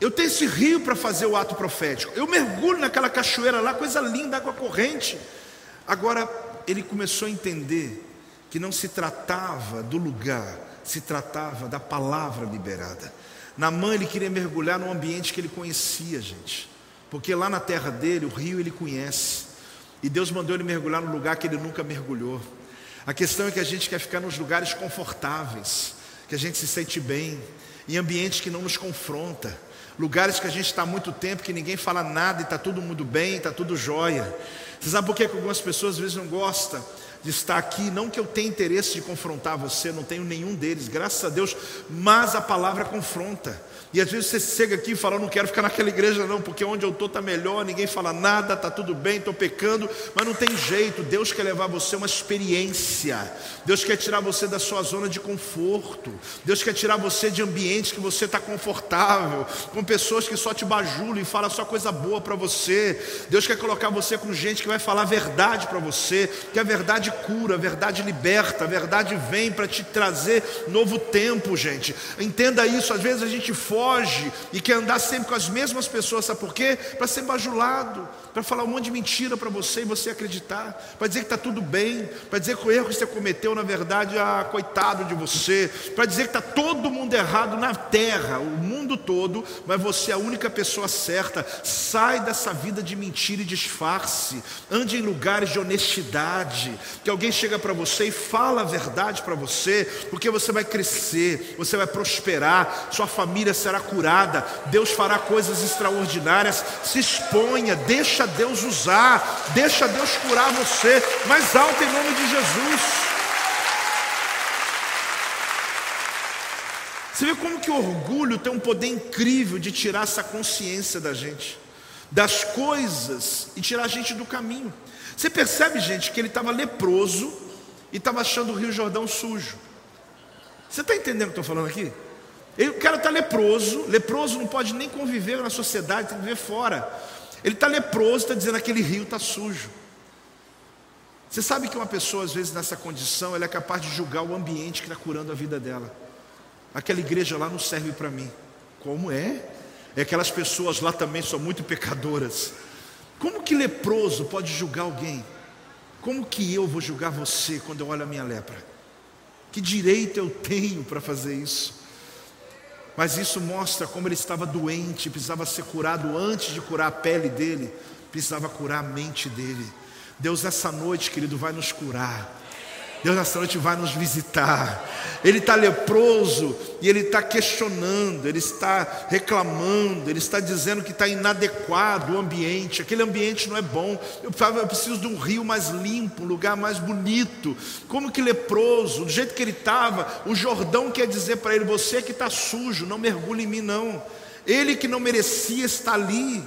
Eu tenho esse rio para fazer o ato profético. Eu mergulho naquela cachoeira lá, coisa linda, água corrente. Agora ele começou a entender que não se tratava do lugar, se tratava da palavra liberada. Naamã ele queria mergulhar num ambiente que ele conhecia, gente. Porque lá na terra dele, o rio ele conhece. E Deus mandou ele mergulhar num lugar que ele nunca mergulhou. A questão é que a gente quer ficar nos lugares confortáveis, que a gente se sente bem, em ambientes que não nos confronta, lugares que a gente está há muito tempo, que ninguém fala nada e está todo mundo bem, está tudo jóia. Você sabe por que algumas pessoas às vezes não gostam de estar aqui? Não que eu tenha interesse de confrontar você, não tenho nenhum deles, graças a Deus, mas a palavra confronta. E às vezes você chega aqui e fala, não quero ficar naquela igreja não, porque onde eu estou está melhor, ninguém fala nada, está tudo bem, estou pecando, mas não tem jeito, Deus quer levar você uma experiência, Deus quer tirar você da sua zona de conforto, Deus quer tirar você de ambientes que você está confortável, com pessoas que só te bajulam e falam só coisa boa para você, Deus quer colocar você com gente que vai falar a verdade para você, que a verdade cura, a verdade liberta, a verdade vem para te trazer novo tempo, gente, entenda isso, às vezes a gente foge e quer andar sempre com as mesmas pessoas, sabe por quê? Para ser bajulado, para falar um monte de mentira para você e você acreditar, para dizer que está tudo bem, para dizer que o erro que você cometeu, na verdade, ah, coitado de você, para dizer que está todo mundo errado na terra, o mundo todo, mas você é a única pessoa certa. Sai dessa vida de mentira e disfarce, ande em lugares de honestidade, que alguém chega para você e fala a verdade para você, porque você vai crescer, você vai prosperar, sua família será curada, Deus fará coisas extraordinárias. Se exponha, deixa Deus usar, deixa Deus curar você, mais alto em nome de Jesus. Você vê como que o orgulho tem um poder incrível de tirar essa consciência da gente, das coisas e tirar a gente do caminho. Você percebe, gente, que ele estava leproso e estava achando o Rio Jordão sujo. Você está entendendo o que eu estou falando aqui? Ele, o cara está leproso, leproso não pode nem conviver na sociedade, tem que viver fora. Ele está leproso, está dizendo que aquele rio está sujo. Você sabe que uma pessoa, às vezes, nessa condição, ela é capaz de julgar o ambiente que está curando a vida dela. Aquela igreja lá não serve para mim. Como é? É aquelas pessoas lá também são muito pecadoras. Como que leproso pode julgar alguém? Como que eu vou julgar você quando eu olho a minha lepra? Que direito eu tenho para fazer isso? Mas isso mostra como ele estava doente, precisava ser curado antes de curar a pele dele, precisava curar a mente dele. Deus, essa noite, querido, vai nos curar. Deus nessa noite vai nos visitar. Ele está leproso e ele está questionando, ele está reclamando, ele está dizendo que está inadequado o ambiente, aquele ambiente não é bom. Eu, preciso de um rio mais limpo, um lugar mais bonito. Como que leproso, do jeito que ele estava, o Jordão quer dizer para ele: você que está sujo, não mergulhe em mim, não. Ele que não merecia estar ali.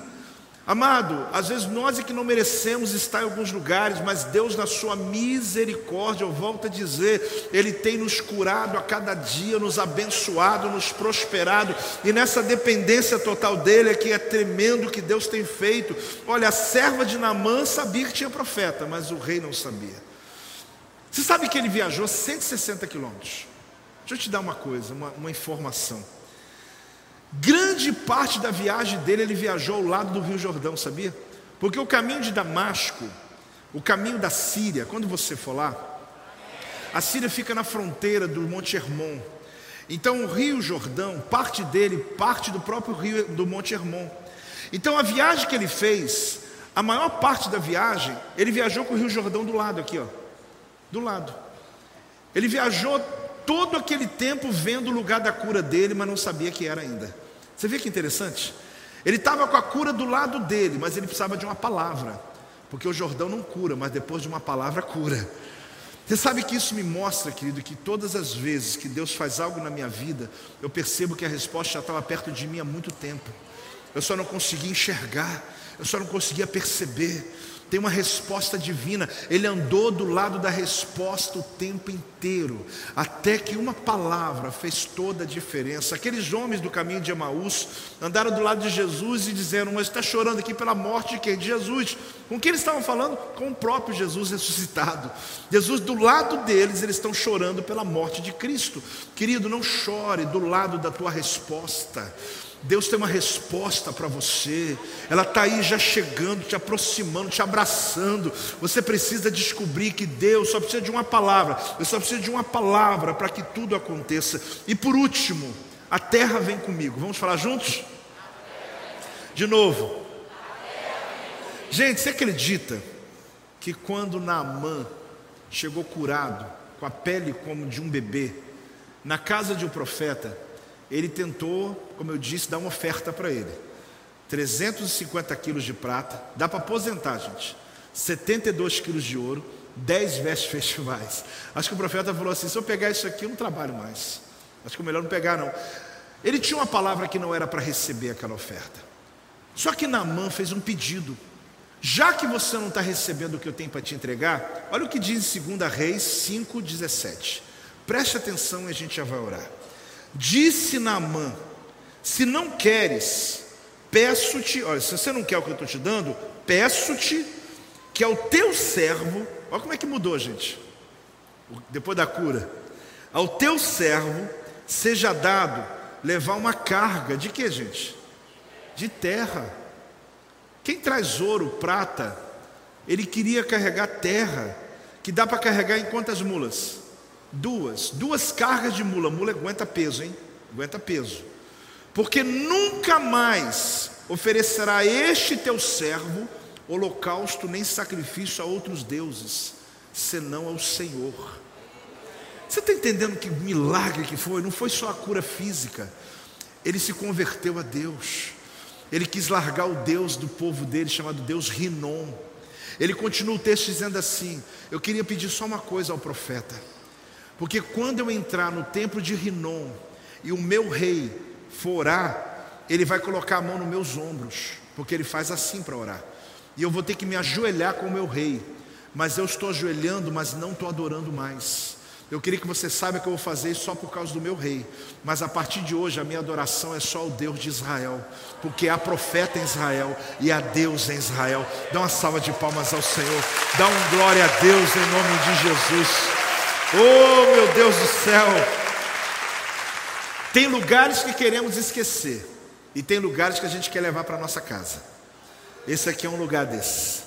Amado, às vezes nós é que não merecemos estar em alguns lugares, mas Deus, na Sua misericórdia, eu volto a dizer, Ele tem nos curado a cada dia, nos abençoado, nos prosperado, e nessa dependência total dEle é que é tremendo o que Deus tem feito. Olha, a serva de Namã sabia que tinha profeta, mas o rei não sabia. Você sabe que ele viajou 160 quilômetros? Deixa eu te dar uma coisa, uma, uma informação. Grande parte da viagem dele ele viajou ao lado do Rio Jordão, sabia? Porque o caminho de Damasco, o caminho da Síria, quando você for lá, a Síria fica na fronteira do Monte Hermon. Então o Rio Jordão, parte dele, parte do próprio rio do Monte Hermon. Então a viagem que ele fez, a maior parte da viagem, ele viajou com o Rio Jordão do lado aqui, ó. Do lado. Ele viajou todo aquele tempo vendo o lugar da cura dele, mas não sabia que era ainda. Você vê que interessante? Ele estava com a cura do lado dele, mas ele precisava de uma palavra, porque o Jordão não cura, mas depois de uma palavra cura. Você sabe que isso me mostra, querido, que todas as vezes que Deus faz algo na minha vida, eu percebo que a resposta já estava perto de mim há muito tempo. Eu só não conseguia enxergar, eu só não conseguia perceber tem uma resposta divina. Ele andou do lado da resposta o tempo inteiro, até que uma palavra fez toda a diferença. Aqueles homens do caminho de Emaús andaram do lado de Jesus e disseram: Mas está chorando aqui pela morte de quem? De Jesus. Com quem eles estavam falando? Com o próprio Jesus ressuscitado. Jesus, do lado deles, eles estão chorando pela morte de Cristo. Querido, não chore do lado da tua resposta. Deus tem uma resposta para você, ela está aí já chegando, te aproximando, te abraçando. Você precisa descobrir que Deus só precisa de uma palavra, eu só preciso de uma palavra para que tudo aconteça. E por último, A terra vem comigo. Vamos falar juntos? De novo. Gente, você acredita que quando Naamã chegou curado, com a pele como de um bebê, na casa de um profeta, ele tentou, como eu disse, dar uma oferta para ele. 350 quilos de prata, dá para aposentar, gente. 72 quilos de ouro, 10 vestes <laughs> festivais. Acho que o profeta falou assim: se eu pegar isso aqui, eu não trabalho mais. Acho que é melhor não pegar, não. Ele tinha uma palavra que não era para receber aquela oferta. Só que Naamã fez um pedido. Já que você não está recebendo o que eu tenho para te entregar, olha o que diz em 2 Reis 5,17. Preste atenção e a gente já vai orar. Disse Naamã: Se não queres, peço-te, olha, se você não quer o que eu estou te dando, peço-te que ao teu servo, olha como é que mudou, gente, depois da cura, ao teu servo seja dado levar uma carga de que, gente? De terra. Quem traz ouro, prata, ele queria carregar terra, que dá para carregar em quantas mulas? Duas. Duas cargas de mula. Mula aguenta peso, hein? Aguenta peso. Porque nunca mais oferecerá este teu servo holocausto nem sacrifício a outros deuses, senão ao Senhor. Você está entendendo que milagre que foi? Não foi só a cura física. Ele se converteu a Deus. Ele quis largar o Deus do povo dele, chamado Deus Rinom. Ele continua o texto dizendo assim: Eu queria pedir só uma coisa ao profeta, porque quando eu entrar no templo de Rinom e o meu rei for orar, ele vai colocar a mão nos meus ombros, porque ele faz assim para orar, e eu vou ter que me ajoelhar com o meu rei, mas eu estou ajoelhando, mas não estou adorando mais. Eu queria que você saiba que eu vou fazer isso só por causa do meu rei. Mas a partir de hoje a minha adoração é só ao Deus de Israel. Porque há profeta em Israel e há Deus em Israel. Dá uma salva de palmas ao Senhor. Dá um glória a Deus em nome de Jesus. Oh meu Deus do céu. Tem lugares que queremos esquecer. E tem lugares que a gente quer levar para nossa casa. Esse aqui é um lugar desses.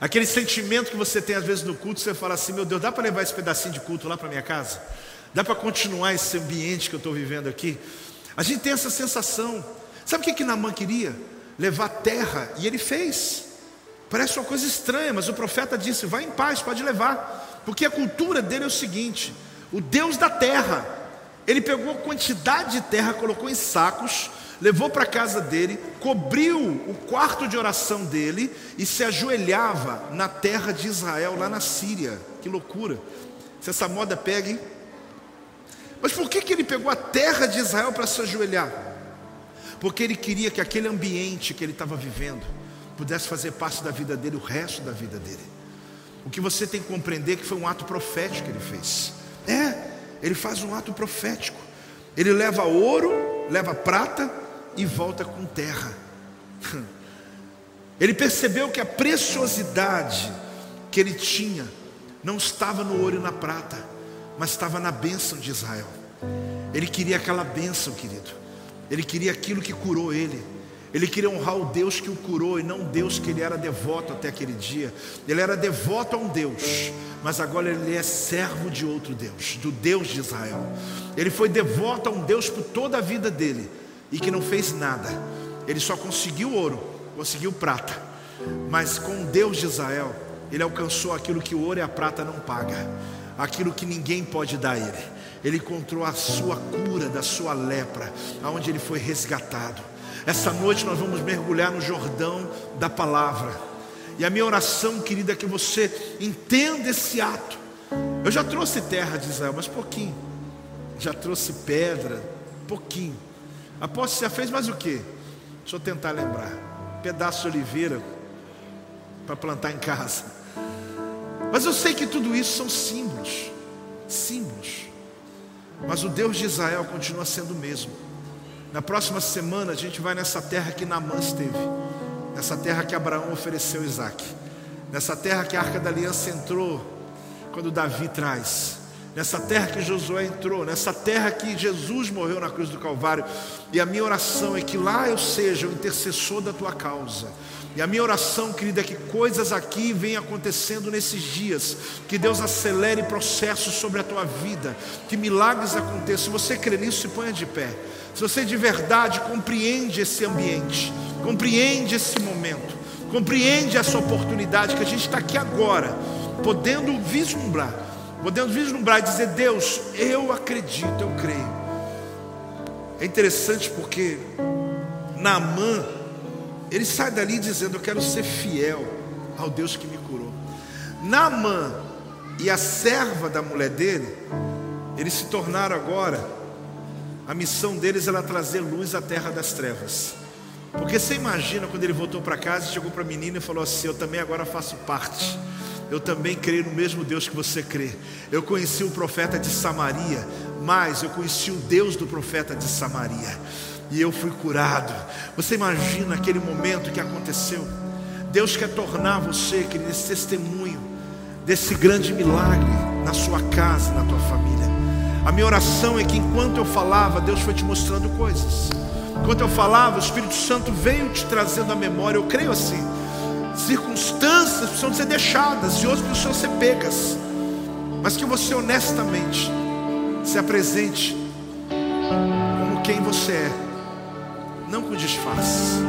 Aquele sentimento que você tem às vezes no culto, você fala assim: meu Deus, dá para levar esse pedacinho de culto lá para minha casa? Dá para continuar esse ambiente que eu estou vivendo aqui? A gente tem essa sensação. Sabe o que, que Namã queria? Levar terra, e ele fez. Parece uma coisa estranha, mas o profeta disse: vai em paz, pode levar. Porque a cultura dele é o seguinte: o Deus da terra, ele pegou quantidade de terra, colocou em sacos, levou para a casa dele, cobriu o quarto de oração dele e se ajoelhava na terra de Israel, lá na Síria. Que loucura! Se essa moda pega, hein? Mas por que, que ele pegou a terra de Israel para se ajoelhar? Porque ele queria que aquele ambiente que ele estava vivendo pudesse fazer parte da vida dele, o resto da vida dele. O que você tem que compreender é que foi um ato profético que ele fez. É, ele faz um ato profético. Ele leva ouro, leva prata, e volta com terra. <laughs> Ele percebeu que a preciosidade que ele tinha não estava no ouro e na prata, mas estava na bênção de Israel. Ele queria aquela bênção, querido. Ele queria aquilo que curou ele. Ele queria honrar o Deus que o curou e não o Deus que ele era devoto até aquele dia. Ele era devoto a um Deus, mas agora ele é servo de outro Deus, do Deus de Israel. Ele foi devoto a um Deus por toda a vida dele e que não fez nada. Ele só conseguiu ouro, conseguiu prata. Mas com Deus de Israel, ele alcançou aquilo que o ouro e a prata não pagam, aquilo que ninguém pode dar a ele. Ele encontrou a sua cura da sua lepra, aonde ele foi resgatado. Essa noite nós vamos mergulhar no Jordão da palavra. E a minha oração, querida, é que você entenda esse ato. Eu já trouxe terra de Israel, mas pouquinho. Já trouxe pedra, pouquinho. Apóstolo, já fez mais o que? Deixa eu tentar lembrar. Pedaço de oliveira para plantar em casa. Mas eu sei que tudo isso são símbolos. Símbolos. Mas o Deus de Israel continua sendo o mesmo. Na próxima semana a gente vai nessa terra que Namã esteve. Nessa terra que Abraão ofereceu Isaac. Nessa terra que a arca da aliança entrou quando Davi traz. nessa terra que Josué entrou, nessa terra que Jesus morreu na cruz do Calvário. E a minha oração é que lá eu seja o intercessor da tua causa. E a minha oração, querida, é que coisas aqui venham acontecendo nesses dias, que Deus acelere processos sobre a tua vida, que milagres aconteçam. Se você crê nisso, se ponha de pé. Se você de verdade compreende esse ambiente, compreende esse momento, compreende essa oportunidade que a gente está aqui agora, podendo vislumbrar, podendo vislumbrar e dizer: Deus, eu acredito, eu creio. É interessante porque Naamã, ele sai dali dizendo: Eu quero ser fiel ao Deus que me curou. Naamã e a serva da mulher dele, eles se tornaram agora a missão deles era trazer luz à terra das trevas. Porque você imagina quando ele voltou para casa, chegou para a menina e falou assim: Eu também agora faço parte. Eu também creio no mesmo Deus que você crê. Eu conheci o profeta de Samaria, mas eu conheci o Deus do profeta de Samaria. E eu fui curado. Você imagina aquele momento que aconteceu? Deus quer tornar você, querido, esse testemunho desse grande milagre na sua casa, na tua família. A minha oração é que enquanto eu falava, Deus foi te mostrando coisas. Enquanto eu falava, o Espírito Santo veio te trazendo a memória. Eu creio assim. Circunstâncias precisam ser deixadas e outras precisam ser pegas. Mas que você honestamente se apresente como quem você é, não com disfarce.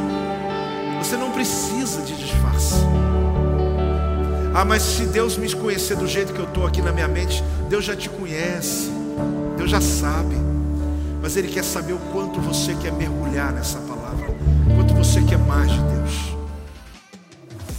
Você não precisa de disfarce. Ah, mas se Deus me conhecer do jeito que eu estou aqui na minha mente, Deus já te conhece. Deus já sabe, mas Ele quer saber o quanto você quer mergulhar nessa palavra, o quanto você quer mais de Deus.